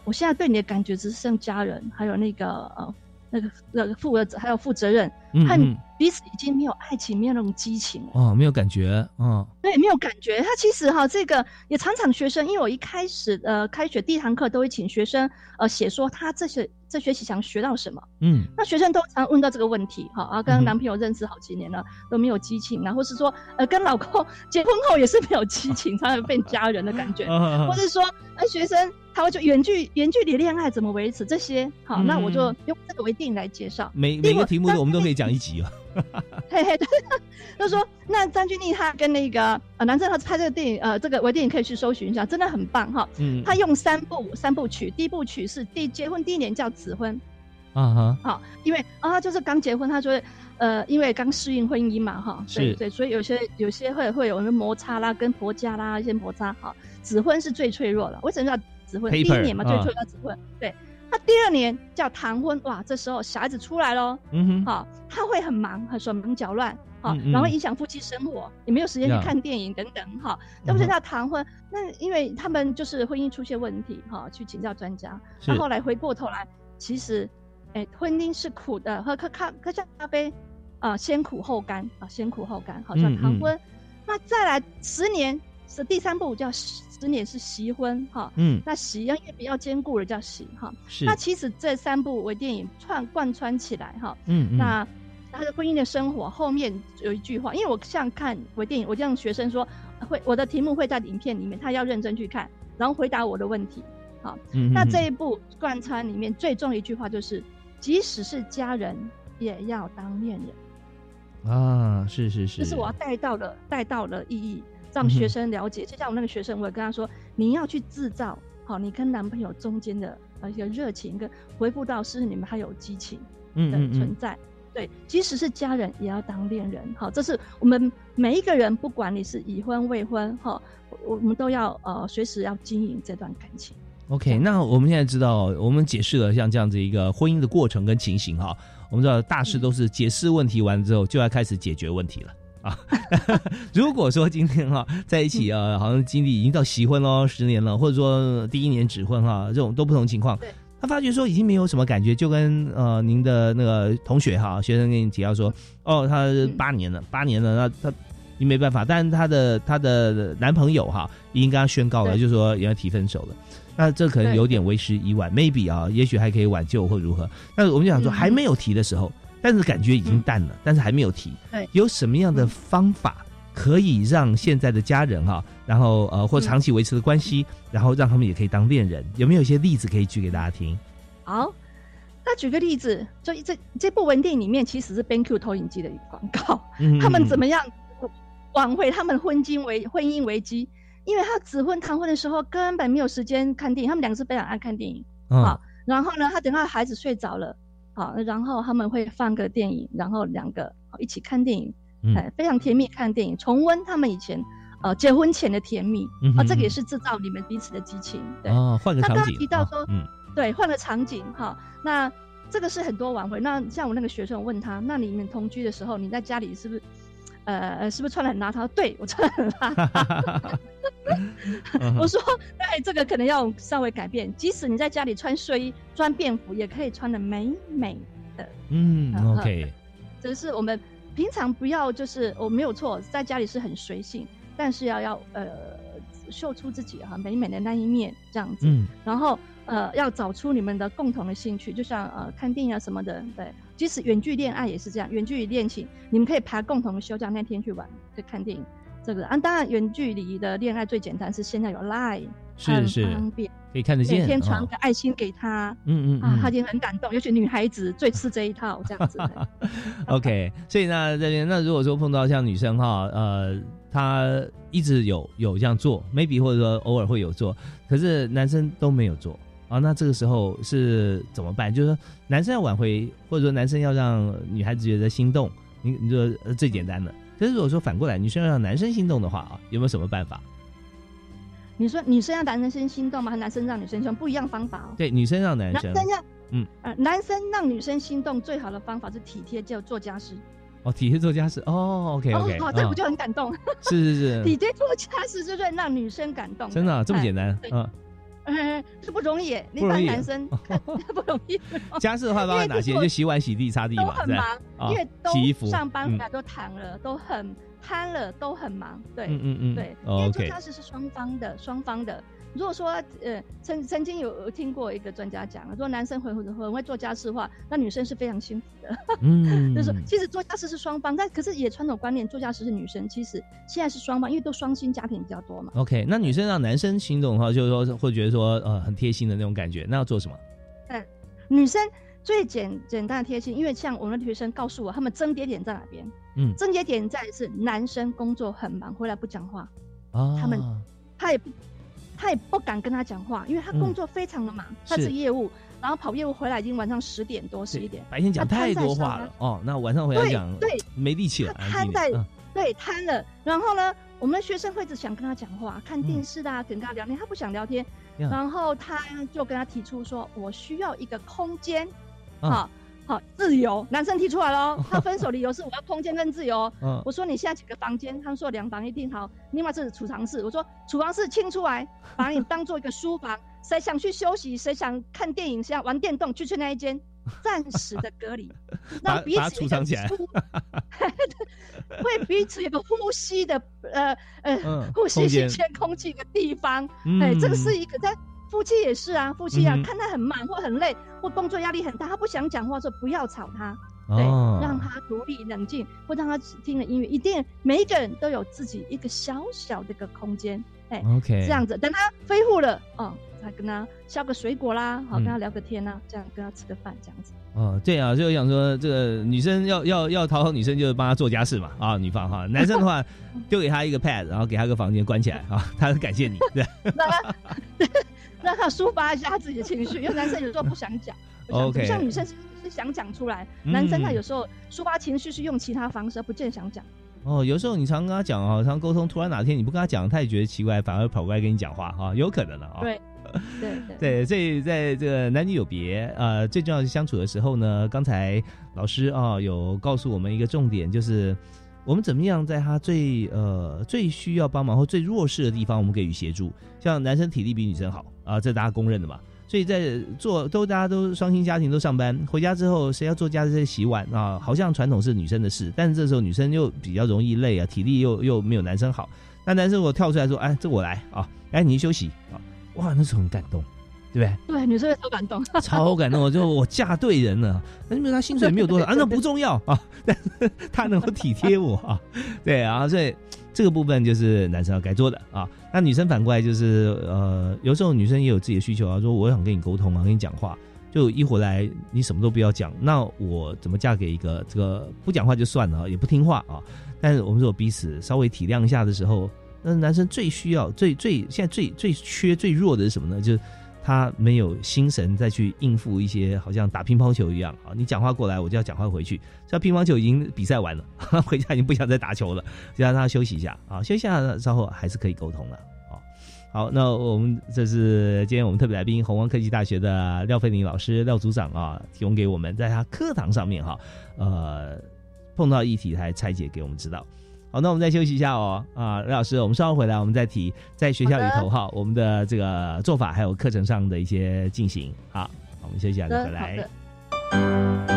[SPEAKER 2] 我现在对你的感觉只是像家人，还有那个呃那个那个负责还有负责任，
[SPEAKER 1] 嗯
[SPEAKER 2] 彼此已经没有爱情，没有那种激情了。
[SPEAKER 1] 哦，没有感觉，嗯，
[SPEAKER 2] 对，没有感觉。他其实哈，这个也常常学生，因为我一开始呃开学第一堂课都会请学生呃写说他这学这学期想学到什么。
[SPEAKER 1] 嗯
[SPEAKER 2] 那学生都常问到这个问题，哈啊，跟男朋友认识好几年了，都没有激情，然后是说呃跟老公结婚后也是没有激情，常常变家人的感觉，
[SPEAKER 1] 啊
[SPEAKER 2] 或是说呃学生他会就远距远距离恋爱怎么维持这些，好，那我就
[SPEAKER 1] 嗯
[SPEAKER 2] 用这个为电影来介绍。
[SPEAKER 1] 每每个题目我们都可以讲一集哦。*laughs*
[SPEAKER 2] 嘿嘿，对，*laughs* 就说那张钧甯他跟那个呃男生他拍这个电影，呃，这个微电影可以去搜寻一下，真的很棒哈。
[SPEAKER 1] 嗯
[SPEAKER 2] 他用三部三部曲，第一部曲是第结婚第一年叫指婚，
[SPEAKER 1] 啊哈，
[SPEAKER 2] 好，因为啊他就是刚结婚，他说呃因为刚适应婚姻嘛哈，对
[SPEAKER 1] 是
[SPEAKER 2] 对，所以有些有些会会有摩擦啦，跟婆家啦一些摩擦哈。指婚是最脆弱的，为什么叫指婚？第一年嘛，
[SPEAKER 1] 啊
[SPEAKER 2] 最脆弱叫指婚，对。那第二年叫谈婚，哇，这时候小孩子出来喽，
[SPEAKER 1] 嗯哼
[SPEAKER 2] 好，他会很忙，很手忙脚乱，好，
[SPEAKER 1] 嗯嗯
[SPEAKER 2] 然后影响夫妻生活，也没有时间去看电影等等，哈，这不是叫谈婚？那因为他们就是婚姻出现问题，哈，去请教专家，
[SPEAKER 1] 是
[SPEAKER 2] 那后来回过头来，其实，哎，婚姻是苦的，喝喝咖喝下咖啡，啊，先苦后甘啊，先苦后甘，好像谈婚。那再来十年是第三步叫十十年是习婚，哈，
[SPEAKER 1] 嗯。
[SPEAKER 2] 那习因为比较坚固的叫习，哈，
[SPEAKER 1] 是。
[SPEAKER 2] 那其实这三部微电影串贯穿起来，哈，
[SPEAKER 1] 嗯嗯。
[SPEAKER 2] 那他的婚姻的生活后面有一句话，因为我像看微电影，我就让学生说会我的题目会在影片里面，他要认真去看，然后回答我的问题。好，那
[SPEAKER 1] 嗯那
[SPEAKER 2] 这一部贯穿里面最重的一句话就是，即使是家人，也要当恋人。
[SPEAKER 1] 啊，是是是，
[SPEAKER 2] 这是我要带到的带到的意义，让学生了解。就像我那个学生，我也跟他说，你要去制造好你跟男朋友中间的呃一个热情，跟回复到是你们还有激情的
[SPEAKER 1] 嗯嗯嗯
[SPEAKER 2] 存在。对，即使是家人，也要当恋人。好，这是我们每一个人，不管你是已婚未婚，哈，我我们都要呃随时要经营这段感情。
[SPEAKER 1] OK，那我们现在知道，我们解释了像这样子一个婚姻的过程跟情形哈。我们知道大事都是解释问题完之后，就要开始解决问题了啊。*laughs* 如果说今天哈在一起啊，好像经历已经到习婚喽，十年了，或者说第一年指婚哈，这种都不同情况。他发觉说已经没有什么感觉，就跟呃您的那个同学哈学生跟你提到说，哦，他八年了，八年了，那他你没办法，但是他的他的男朋友哈已经跟他宣告了，
[SPEAKER 2] 对
[SPEAKER 1] 就说也要提分手了。那这可能有点为时已晚，maybe 啊，也许还可以挽救或如何。那我们就想说，
[SPEAKER 2] 嗯
[SPEAKER 1] 还没有提的时候，但是感觉已经淡了，但是还没有提，
[SPEAKER 2] 对
[SPEAKER 1] 有什么样的方法可以让现在的家人哈、然后呃或长期维持的关系，然后让他们也可以当恋人？有没有一些例子可以举给大家听？
[SPEAKER 2] 好，那举个例子，就这这部文电影里面其实是 BenQ 投影机的广告，
[SPEAKER 1] 嗯
[SPEAKER 2] 他们怎么样挽回他们婚姻危婚姻危机？因为他指婚谈婚的时候根本没有时间看电影，他们两个是非常爱看电影
[SPEAKER 1] 嗯
[SPEAKER 2] 啊。然后呢，他等到孩子睡着了，好，然后他们会放个电影，然后两个一起看电影，
[SPEAKER 1] 嗯
[SPEAKER 2] 哎，非常甜蜜看电影，重温他们以前呃结婚前的甜蜜啊，这个也是制造你们彼此的激情。对，
[SPEAKER 1] 哦，换个
[SPEAKER 2] 那刚刚
[SPEAKER 1] 场景啊
[SPEAKER 2] 提到说，
[SPEAKER 1] 嗯
[SPEAKER 2] 对，换个场景哈，那这个是很多挽回。那像我那个学生，我问他，那你们同居的时候，你在家里是不是，呃，呃是不是穿的很邋遢？对我穿的很邋遢。
[SPEAKER 1] 嗯
[SPEAKER 2] 我说，哎，这个可能要稍微改变。即使你在家里穿睡衣、穿便服，也可以穿的美美的。
[SPEAKER 1] 嗯
[SPEAKER 2] 嗯
[SPEAKER 1] ，OK，
[SPEAKER 2] 只是我们平常不要，就是我没有错，在家里是很随性，但是要要呃秀出自己哈、美美的那一面这样子。
[SPEAKER 1] 嗯
[SPEAKER 2] 然后呃要找出你们的共同的兴趣，就像呃看电影啊什么的，对。即使远距恋爱也是这样，远距离恋情，你们可以排共同休假那天去玩，去看电影。这个啊，当然远距离的恋爱最简单是现在有 Line，
[SPEAKER 1] 是是
[SPEAKER 2] 方便。
[SPEAKER 1] 可以看得见，
[SPEAKER 2] 每天传个爱心给他，
[SPEAKER 1] 嗯嗯
[SPEAKER 2] 啊，他已经很感动，尤其女孩子最吃这一套，这样子。*laughs*
[SPEAKER 1] OK，所以那这边那如果说碰到像女生哈，呃，她一直有有这样做，maybe 或者说偶尔会有做，可是男生都没有做啊，那这个时候是怎么办？就是说男生要挽回，或者说男生要让女孩子觉得心动，你你说呃最简单的。可是如果说反过来，女生要让男生心动的话啊，有没有什么办法？
[SPEAKER 2] 你说女生让男生心动吗？还是男生让女生心动？不一样方法哦。
[SPEAKER 1] 对，女生让男生，
[SPEAKER 2] 男生要
[SPEAKER 1] 嗯
[SPEAKER 2] 呃，男生让女生心动最好的方法是体贴，叫做家事。
[SPEAKER 1] 哦，体贴做家事哦，OK OK，
[SPEAKER 2] 哦，这我就很感动。
[SPEAKER 1] 是是是，*laughs*
[SPEAKER 2] 体贴做家事就是让女生感动。
[SPEAKER 1] 真的啊这么简单嗯。
[SPEAKER 2] 嗯，*laughs* 是不容易耶，一
[SPEAKER 1] 不容易
[SPEAKER 2] 般男生 *laughs* 不容易。
[SPEAKER 1] 家事的话包含哪些？就洗碗、洗地、擦地嘛，
[SPEAKER 2] 都很忙，因为都
[SPEAKER 1] 洗衣服、
[SPEAKER 2] 上班回来都躺了，都很瘫了，都很忙。对，
[SPEAKER 1] 嗯嗯嗯，
[SPEAKER 2] 对，
[SPEAKER 1] 因
[SPEAKER 2] 为做家事是双方的，双方的。如果说呃，曾曾经有听过一个专家讲，如果男生很很很会做家事的话，那女生是非常幸福的。
[SPEAKER 1] 嗯，*laughs*
[SPEAKER 2] 就是其实做家事是双方，但可是也传统观念，做家事是女生。其实现在是双方，因为都双薪家庭比较多嘛。
[SPEAKER 1] OK，那女生让男生心动的话，就是说会觉得说呃很贴心的那种感觉，那要做什么？
[SPEAKER 2] 嗯，女生最简简单的贴心，因为像我们的学生告诉我，他们症结点在哪边？
[SPEAKER 1] 嗯，
[SPEAKER 2] 症结点在是男生工作很忙，回来不讲话。
[SPEAKER 1] 啊，
[SPEAKER 2] 他们他也不。他也不敢跟他讲话，因为他工作非常的忙，
[SPEAKER 1] 嗯、
[SPEAKER 2] 他是业务，然后跑业务回来已经晚上十点多、十一点，
[SPEAKER 1] 白天讲太多话了哦，那晚上回来讲
[SPEAKER 2] 对
[SPEAKER 1] 没力气了，
[SPEAKER 2] 瘫在、嗯、对瘫了。然后呢，我们的学生会只想跟他讲话，看电视啊，嗯、跟他聊天，他不想聊天，
[SPEAKER 1] 嗯、
[SPEAKER 2] 然后他就跟他提出说，我需要一个空间，
[SPEAKER 1] 嗯
[SPEAKER 2] 好。好，自由，男生提出来喽。*laughs* 他分手理由是我要空间跟自由。
[SPEAKER 1] 嗯，
[SPEAKER 2] 我说你现在几个房间？他们说两房一厅。好，另外是储藏室。我说储藏室清出来，把你当做一个书房。谁想去休息，谁想看电影，谁想玩电动，就去那一间，暂时的隔离，*laughs*
[SPEAKER 1] 让
[SPEAKER 2] 彼此
[SPEAKER 1] 储藏起来，
[SPEAKER 2] 会 *laughs* 彼此有个呼吸的呃呃、
[SPEAKER 1] 嗯、
[SPEAKER 2] 呼吸新鲜空气的地方。哎、
[SPEAKER 1] 嗯，
[SPEAKER 2] 这个是一个在。夫妻也是啊，夫妻啊，
[SPEAKER 1] 嗯、
[SPEAKER 2] 看他很忙或很累或工作压力很大，他不想讲话，说不要吵他，
[SPEAKER 1] 哦、
[SPEAKER 2] 对，让他独立冷静，或让他听了音乐。一定每一个人都有自己一个小小的一个空间，哎
[SPEAKER 1] ，OK，
[SPEAKER 2] 这样子，等他恢复了，哦，再跟他削个水果啦，好、嗯、跟他聊个天啊，这样跟他吃个饭，这样子。
[SPEAKER 1] 哦，对啊，就想说这个女生要要要讨好女生，就是帮她做家事嘛，啊，女方哈，*laughs* 男生的话丢给他一个 pad，然后给他个房间关起来啊，他很感谢你，*laughs* 对。
[SPEAKER 2] 让他抒发一下他自己的情绪，因为男生有时候不想讲，*laughs*
[SPEAKER 1] OK，
[SPEAKER 2] 像女生是是想讲出来，
[SPEAKER 1] 嗯、
[SPEAKER 2] 男生他有时候抒发情绪是用其他方式，不见想讲。
[SPEAKER 1] 哦，有时候你常跟他讲啊，常沟通，突然哪天你不跟他讲，他也觉得奇怪，反而跑过来跟你讲话哈，有可能的啊。
[SPEAKER 2] 对，对对 *laughs*
[SPEAKER 1] 对，所以在这个男女有别，呃，最重要是相处的时候呢，刚才老师啊有告诉我们一个重点，就是我们怎么样在他最呃最需要帮忙或最弱势的地方，我们给予协助。像男生体力比女生好啊，这大家公认的嘛。所以在做都大家都双薪家庭都上班，回家之后谁要做家事洗碗啊？好像传统是女生的事，但是这时候女生又比较容易累啊，体力又又没有男生好。那男生如果跳出来说：“哎，这我来啊，哎你休息啊！”哇，那时候很感动，对不
[SPEAKER 2] 对？对，女生超感动，*laughs*
[SPEAKER 1] 超感动，就我嫁对人了。那因为他薪水没有多少 *laughs* 啊，那不重要 *laughs* 啊，但是他能够体贴我啊，对啊，所以。这个部分就是男生要该做的啊，那女生反过来就是呃，有时候女生也有自己的需求啊，说我想跟你沟通啊，跟你讲话，就一回来你什么都不要讲，那我怎么嫁给一个这个不讲话就算了，也不听话啊？但是我们如果彼此稍微体谅一下的时候，那男生最需要、最最现在最最缺、最弱的是什么呢？就是他没有心神再去应付一些好像打乒乓球一样啊，你讲话过来我就要讲话回去，这乒乓球已经比赛完了，*laughs* 回家已经不想再打球了，就让他休息一下啊，休息一下稍后还是可以沟通的啊。好，那我们这是今天我们特别来宾红光科技大学的廖飞林老师廖组长啊，提供给我们在他课堂上面哈，呃，碰到议题还拆解给我们知道。好，那我们再休息一下哦。啊，雷老师，我们稍后回来，我们再提在学校里头哈，我们的这个做法还有课程上的一些进行。好，我们休息一下再回来。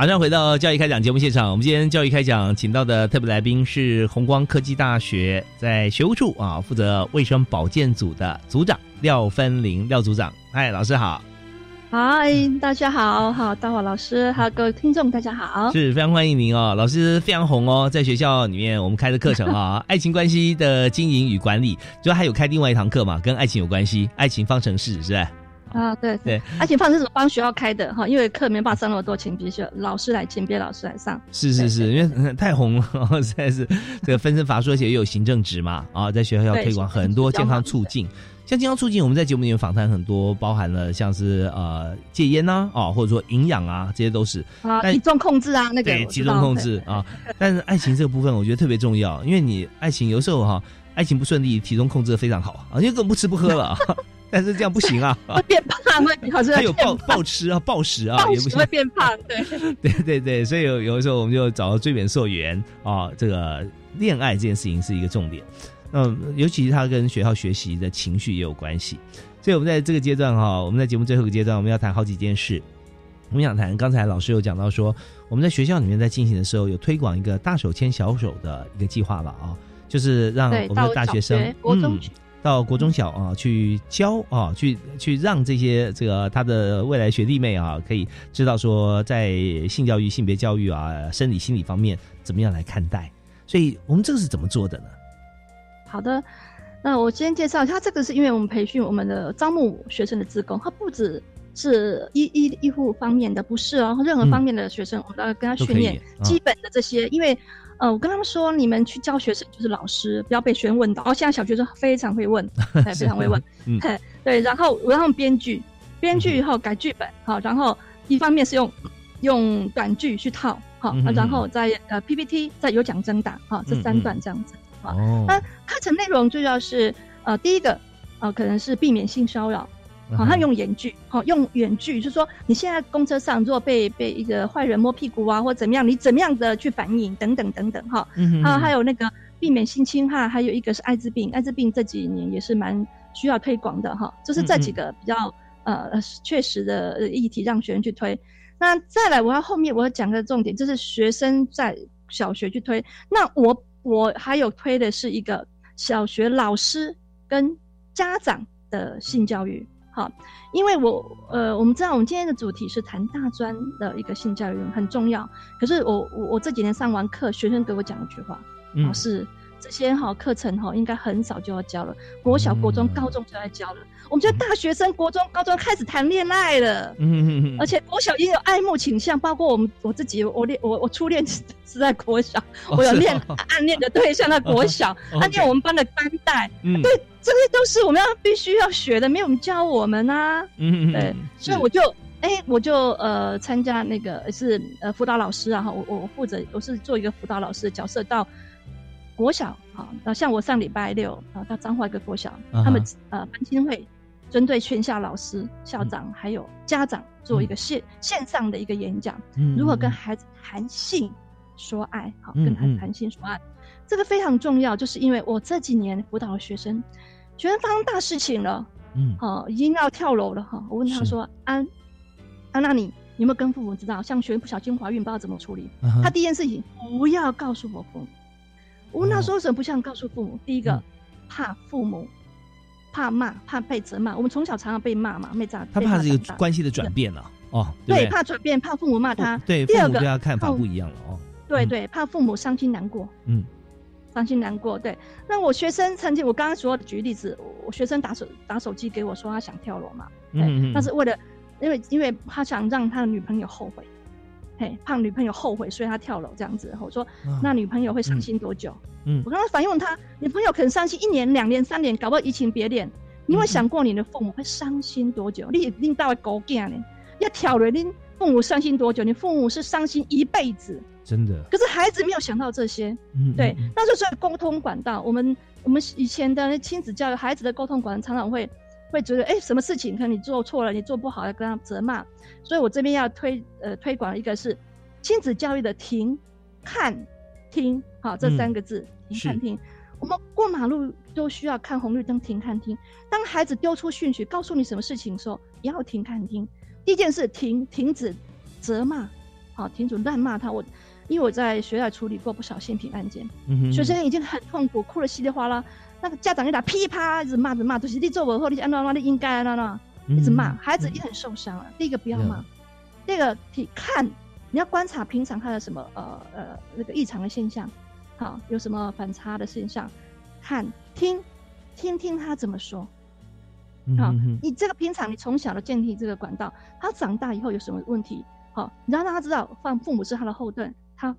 [SPEAKER 1] 马上回到教育开讲节目现场，我们今天教育开讲请到的特别来宾是红光科技大学在学务处啊负责卫生保健组的组长廖芬玲廖组长，嗨，老师好。
[SPEAKER 2] 嗨，大家好，好，大华老师，还有各位听众，大家好，
[SPEAKER 1] 是非常欢迎您哦，老师非常红哦，在学校里面我们开的课程啊，*laughs* 爱情关系的经营与管理，就还有开另外一堂课嘛，跟爱情有关系，爱情方程式是吧？
[SPEAKER 2] 啊，对对，爱情方程式是帮学校开的哈，因为课没办法上那么多，请别学老师来，请别老师来上。
[SPEAKER 1] 是是是，因为太红了，*laughs* 实在是这个分身乏术，而且又有行政职嘛，啊，在学校要推广很多健康促进。像健康促进，我们在节目里面访谈很多，包含了像是呃戒烟呐，啊，或者说营养啊，这些都是
[SPEAKER 2] 啊，体重控制啊，那个
[SPEAKER 1] 对体重控制啊。但是爱情这个部分，我觉得特别重要，因为你爱情有时候哈，爱情不顺利，体重控制的非常好啊，因为根本不吃不喝了，*laughs* 但是这样不行啊，
[SPEAKER 2] 会变胖，会好像
[SPEAKER 1] 还有暴暴吃啊，暴食啊，也不行，
[SPEAKER 2] 会变胖，对。*laughs*
[SPEAKER 1] 对对对，所以有有的时候我们就找到追本溯源啊，这个恋爱这件事情是一个重点。嗯，尤其是他跟学校学习的情绪也有关系，所以我们在这个阶段哈，我们在节目最后一个阶段，我们要谈好几件事。我们想谈，刚才老师有讲到说，我们在学校里面在进行的时候，有推广一个大手牵小手的一个计划了啊，就是让我们的大学生
[SPEAKER 2] 嗯
[SPEAKER 1] 到国中小啊去教啊，去去让这些这个他的未来学弟妹啊，可以知道说在性教育、性别教育啊、生理心理方面怎么样来看待。所以我们这个是怎么做的呢？
[SPEAKER 2] 好的，那我先介绍一下，这个是因为我们培训我们的招募学生的职工，他不只是医医医护方面的，不是哦，任何方面的学生，我们都要跟他训练基本的这些。因为，呃，我跟他们说，你们去教学生就是老师，不要被学生问到。哦，现在小学生非常会问，*laughs* 对非常会问，*laughs* 对。然后我让他们编剧，编剧以后改剧本，好，然后一方面是用用短剧去套，好，然后再呃 PPT 再有奖征答，好，这三段这样子。哦，那课程内容主要是呃，第一个呃，可能是避免性骚扰，好，他用远距，好，用远距，就是说你现在公车上如果被被一个坏人摸屁股啊，或怎么样，你怎么样的去反应等等等等哈，嗯，还有还有那个避免性侵害，还有一个是艾滋病，艾滋病这几年也是蛮需要推广的哈，就是这几个比较呃确实的议题让学生去推。那再来，我要后面我要讲个重点，就是学生在小学去推，那我。我还有推的是一个小学老师跟家长的性教育，好，因为我呃，我们知道我们今天的主题是谈大专的一个性教育很重要，可是我我我这几年上完课，学生给我讲一句话，老师。这些哈课程哈应该很早就要教了，国小、国中、高中就要教了。我们觉得大学生国中、高中开始谈恋爱了，嗯嗯而且国小也有爱慕倾向，包括我们我自己，我恋我我初恋 *laughs* 是在国小，我有恋暗恋的对象在国小，*laughs* 暗恋我们班的班带，嗯，对，这些都是我们要必须要学的，没有人教我们啊，嗯嗯，对，所以我就哎我就呃参加那个是呃辅导老师啊哈，我我负责我是做一个辅导老师的角色到。国小啊，那像我上礼拜六啊到彰化一个国小，他们呃班亲会针对全校老师、校长还有家长做一个线线上的一个演讲，如何跟孩子谈性说爱，好跟孩子谈性说爱，这个非常重要，就是因为我这几年辅导的学生，学生发生大事情了，嗯，好已经要跳楼了哈，我问他说安安娜你有没有跟父母知道，像学生不小心怀孕不知道怎么处理，他第一件事情不要告诉我父母。我问他说：“为什么不想告诉父母？第一个，怕父母，怕骂，怕被责骂。我们从小常常被骂嘛，被炸。
[SPEAKER 1] 他怕这个关系的转变了哦。
[SPEAKER 2] 对，怕转变，怕父母骂他。
[SPEAKER 1] 对，
[SPEAKER 2] 第二个，
[SPEAKER 1] 对他看法不一样了哦。
[SPEAKER 2] 对对，怕父母伤心难过。嗯，伤心难过。对，那我学生曾经，我刚刚说举例子，我学生打手打手机给我说他想跳楼嘛。嗯嗯。那是为了，因为因为他想让他的女朋友后悔。嘿，怕女朋友后悔，所以他跳楼这样子。我说，那女朋友会伤心多久？嗯，我刚刚反问他，女朋友可能伤心一年、两年、三年，搞不好移情别恋。你有想过你的父母会伤心多久？你你到狗囝呢？要跳了，你父母伤心多久？你父母是伤心一辈子，
[SPEAKER 1] 真的。
[SPEAKER 2] 可是孩子没有想到这些，嗯，对，那就是沟通管道。我们我们以前的亲子教育，孩子的沟通管道常常会。会觉得哎，什么事情可能你做错了，你做不好要跟他责骂，所以我这边要推呃推广一个是亲子教育的停、看、听，好这三个字停、看、听。我们过马路都需要看红绿灯停、看、听。当孩子丢出讯息告诉你什么事情的时候，也要停、看、听。第一件事停，停止责骂，好，停止乱骂他。我因为我在学校处理过不少性侵案件，
[SPEAKER 1] 嗯
[SPEAKER 2] 学生已经很痛苦，哭得稀里哗啦，那个家长就打噼啪一直骂着骂，就是你做我后，你按那那你应该那那，一直骂，
[SPEAKER 1] 嗯
[SPEAKER 2] 孩子已经很受伤了。第一个不要骂，第二个体看，你要观察平常他的什么呃呃那个异常的现象，好，有什么反差的现象，看听听听他怎么说。好，你这个平常你从小的建立这个管道，他长大以后有什么问题，好，你要让他知道，放父母是他的后盾，他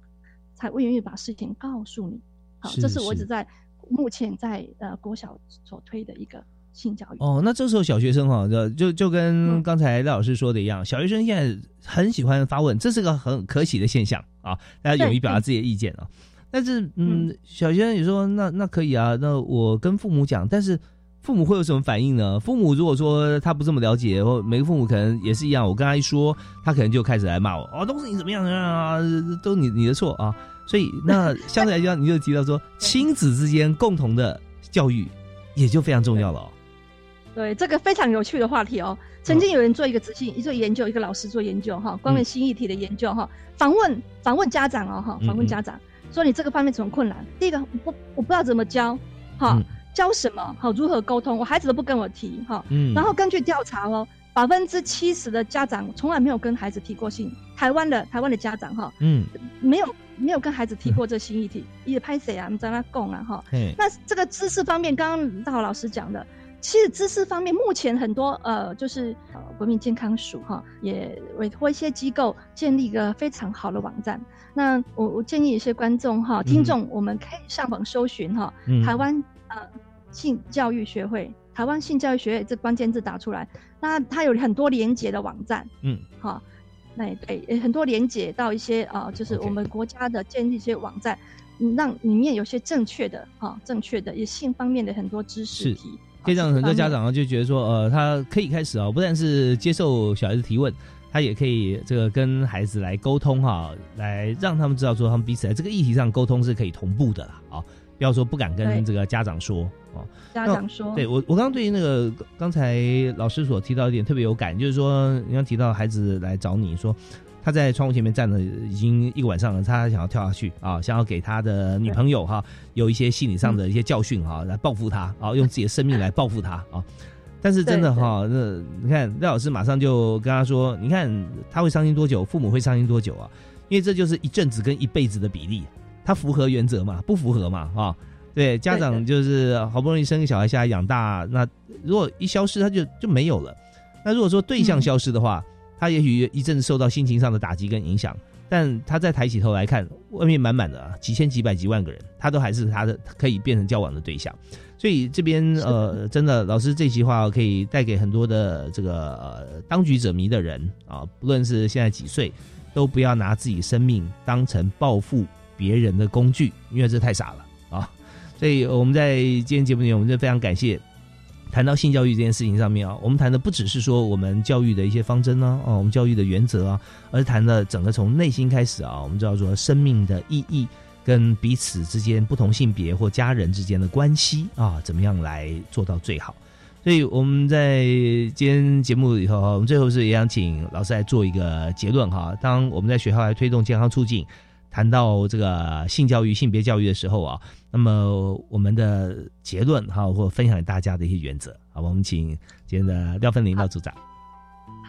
[SPEAKER 2] 才会愿意把事情告诉你。好，这是我一直在目前在呃国小所推的一个性教育。
[SPEAKER 1] 哦，那这时候小学生哈，就就就
[SPEAKER 2] 嗯
[SPEAKER 1] 跟刚才赖老师说的一样，小学生现在很喜欢发问，这是个很可喜的现象啊，大家勇于表达自己的意见啊。但是，嗯，小学生也说，那那可以啊，那我跟父母讲，但是父母会有什么反应呢？父母如果说他不这么了解，或每个父母可能也是一样，我跟他一说，他可能就开始来骂我，哦，都是你怎么样啊，都你你的错啊。所以，那相对来讲，你就提到说，*laughs* 亲子之间共同的教育也就非常重要了、哦。
[SPEAKER 2] 对，这个非常有趣的话题哦。曾经有人做一个仔细做研究，一个老师做研究哈，关于新议题的研究哈，访问访问家长哦哈，访问家长说你这个方面怎么困难？第一个，我我不知道怎么教，哈，教什么？好，如何沟通？我孩子都不跟我提哈，
[SPEAKER 1] 嗯
[SPEAKER 2] 然后根据调查哦，百分之七十的家长从来没有跟孩子提过性，台湾的台湾的家长哈，
[SPEAKER 1] 嗯，
[SPEAKER 2] 没有没有跟孩子提过这新议题，*laughs* 也拍谁啊？你在那供啊哈
[SPEAKER 1] 嘿。
[SPEAKER 2] 那这个知识方面，刚刚大豪老师讲的，其实知识方面目前很多呃，就是呃国民健康署哈，也委托一些机构建立一个非常好的网站。那我我建议一些观众哈、听众，我们可以上网搜寻哈，
[SPEAKER 1] 嗯
[SPEAKER 2] 台湾呃性教育学会。台湾性教育学会这关键字打出来，那它有很多连接的网站，
[SPEAKER 1] 嗯，
[SPEAKER 2] 好，那也对，也很多连接到一些啊、呃就是我们国家的建立一些网站，嗯让里面有些正确的哈、正确的也性方面的很多知识题。
[SPEAKER 1] 可以让很多家长啊就觉得说，呃，他可以开始啊，不但是接受小孩子提问，他也可以这个跟孩子来沟通哈、来让他们知道说他们彼此在这个议题上沟通是可以同步的啦啊，不要说不敢跟这个家长说哦。
[SPEAKER 2] 家长说，
[SPEAKER 1] 对我，我刚刚对于那个刚才老师所提到一点特别有感，就是说你刚提到孩子来找你说他在窗户前面站了已经一个晚上了，他想要跳下去啊，想要给他的女朋友哈、有一些心理上的一些教训哈、来报复他啊，用自己的生命来报复他啊。但是真的哈，那你看廖老师马上就跟他说，你看他会伤心多久，父母会伤心多久啊？因为这就是一阵子跟一辈子的比例，他符合原则嘛？不符合嘛？啊？对，家长就是好不容易生个小孩下来养大，那如果一消失，他就就没有了。那如果说对象消失的话，他也许一阵子受到心情上的打击跟影响，但他再抬起头来看，外面满满的啊几千、几百、几万个人，他都还是他的可以变成交往的对象。所以这边呃，真的老师这席话可以带给很多的这个呃当局者迷的人啊，不论是现在几岁，都不要拿自己生命当成报复别人的工具，因为这太傻了啊。所以我们在今天节目里面，我们就非常感谢谈到性教育这件事情上面啊，我们谈的不只是说我们教育的一些方针呢，哦，我们教育的原则啊，而是谈的整个从内心开始啊，我们知道说生命的意义跟彼此之间不同性别或家人之间的关系啊，怎么样来做到最好。所以我们在今天节目里头，我们最后是也想请老师来做一个结论哈。当我们在学校来推动健康促进，谈到这个性教育、性别教育的时候啊，那么我们的结论哈，或分享给大家的一些原则，好？我们请今天的廖芬玲廖组长。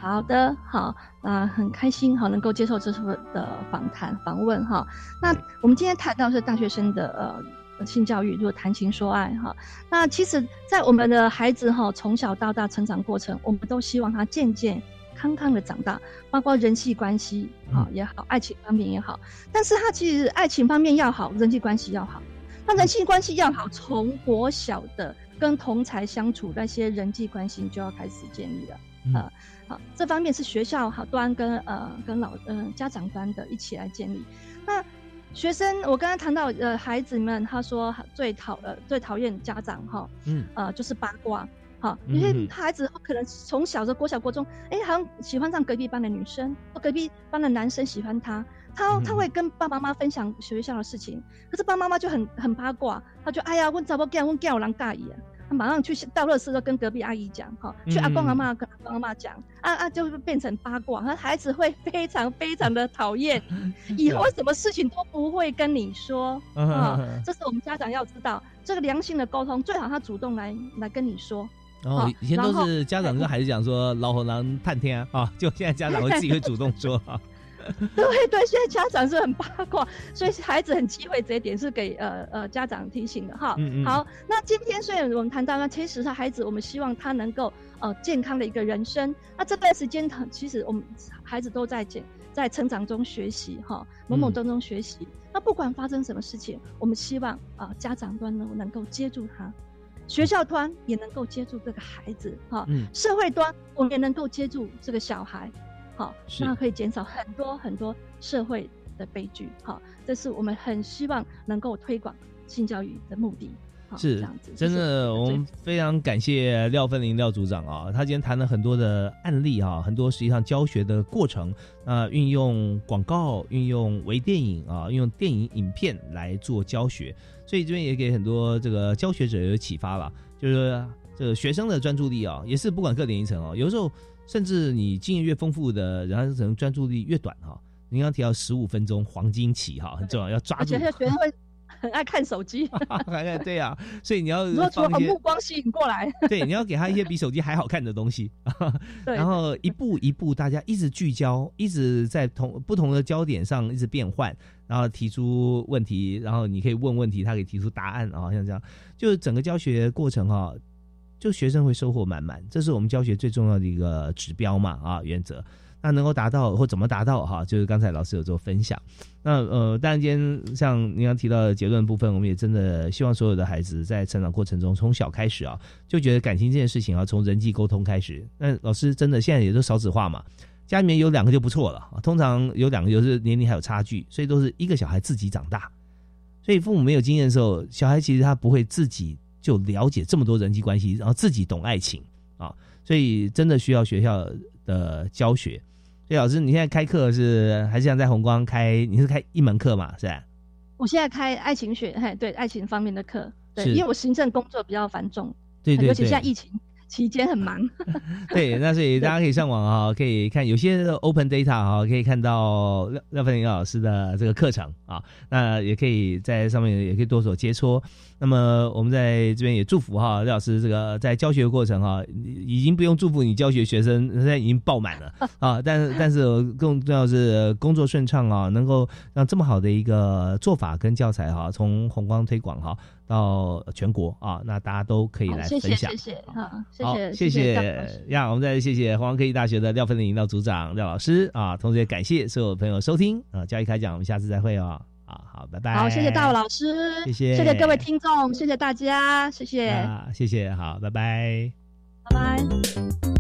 [SPEAKER 2] 好的，好，那很开心哈，能够接受这次的访谈访问哈。那我们今天谈到是大学生的呃性教育，如果谈情说爱哈。那其实，在我们的孩子哈从小到大成长过程，我们都希望他渐渐康康的长大，包括人际关系啊也好，爱情方面也好。但是他其实爱情方面要好，人际关系要好。那人际关系要好，从国小的跟同才相处那些人际关系就要开始建立了。呃，好，这方面是学校好端跟呃跟老呃家长端的一起来建立。那学生，我刚刚谈到呃孩子们，他说最讨呃最讨厌家长哈，
[SPEAKER 1] 嗯
[SPEAKER 2] 呃就是八卦。好，
[SPEAKER 1] 嗯
[SPEAKER 2] 有些孩子可能从小的国小、国中，哎，好像喜欢上隔壁班的女生，或隔壁班的男生喜欢他，他他会跟爸爸妈妈分享学校的事情，可是爸爸妈妈就很很八卦，他就哎呀，问怎么干，问干我人介意啊，他马上去到乐事都跟隔壁阿姨讲，哈，去阿公阿妈跟阿公阿妈讲，啊啊，就会变成八卦，那孩子会非常非常的讨厌，*laughs* 以后什么事情都不会跟你说，啊，这是我们家长要知道，这个良性的沟通最好他主动来来跟你说。
[SPEAKER 1] 哦，以前都是家长跟孩子讲说老虎狼探天啊，*laughs* 就现在家长会自己会主动说啊。*laughs*
[SPEAKER 2] 对对，现在家长是很八卦，所以孩子很忌讳这一点，是给呃呃家长提醒的哈。嗯嗯好，那今天虽然我们谈到那其实他孩子，我们希望他能够呃健康的一个人生。那这段时间，其实我们孩子都在健在成长中学习哈，懵懵懂懂学习。那不管发生什么事情，我们希望啊家长端能能够接住他，学校端也能够接住这个孩子哈，社会端我们也能够接住这个小孩。好，那可以减少很多很多社会的悲剧。好，这是我们很希望能够推广性教育的目的。
[SPEAKER 1] 是这样子，真的，我们非常感谢廖芬玲廖组长啊，他今天谈了很多的案例啊，很多实际上教学的过程啊，运用广告、运用微电影啊，运用电影影片来做教学，所以这边也给很多这个教学者有启发了，就是这个学生的专注力啊，也是不管各年龄层哦，有时候。甚至你经验越丰富的，然后可能专注力越短哈。您刚提到十五分钟黄金期哈，很重要，要抓住。
[SPEAKER 2] 而且学生会很爱看手机。*laughs*
[SPEAKER 1] 对呀，所以你要 *laughs*
[SPEAKER 2] 把目光吸引过来。*laughs*
[SPEAKER 1] 对，你要给他一些比手机还好看的东西。然后一步一步，大家一直聚焦，一直在同不同的焦点上一直变换，然后提出问题，然后你可以问问题，他可以提出答案啊，像这样，就是整个教学过程哈。就学生会收获满满，这是我们教学最重要的一个指标嘛啊原则，那能够达到或怎么达到哈，就是刚才老师有做分享。那呃，当然今天像您刚提到的结论部分，我们也真的希望所有的孩子在成长过程中，从小开始啊，就觉得感情这件事情啊，从人际沟通开始。那老师真的现在也都少子化嘛，家里面有两个就不错了，通常有两个就是年龄还有差距，所以都是一个小孩自己长大，所以父母没有经验的时候，小孩其实他不会自己。就了解这么多人际关系，然后自己懂爱情啊，所以真的需要学校的教学。所以老师，你现在开课是还是想在红光开？你是开一门课嘛？是吧？
[SPEAKER 2] 我现在开爱情学，嘿，对爱情方面的课，对，因为我行政工作比较繁重，
[SPEAKER 1] 对对，
[SPEAKER 2] 尤其现在疫情。期间很忙 *laughs* *laughs*
[SPEAKER 1] 对，那所以大家可以上网啊，可以看有些 open data 啊，可以看到廖廖芬玲老师的这个课程啊，那也可以在上面也可以多所接触。那么我们在这边也祝福哈廖老师这个在教学过程哈，已经不用祝福你教学学生，现在已经爆满了 *laughs* 啊，但是但是更重要是工作顺畅啊，能够让这么好的一个做法跟教材哈，从红光推广哈。到全国啊，那大家都可以来分享。
[SPEAKER 2] 谢谢，好，
[SPEAKER 1] 谢谢，谢谢。呀，我们再谢谢华光科技大学的廖芬玲廖组长廖老师啊，同时也感谢所有朋友收听啊，教育开讲，我们下次再会哦。好好，拜拜。
[SPEAKER 2] 好，谢谢大伟老师，
[SPEAKER 1] 谢谢，
[SPEAKER 2] 谢谢各位听众，谢谢大家，谢谢，
[SPEAKER 1] 谢谢，好，拜拜，
[SPEAKER 2] 拜拜。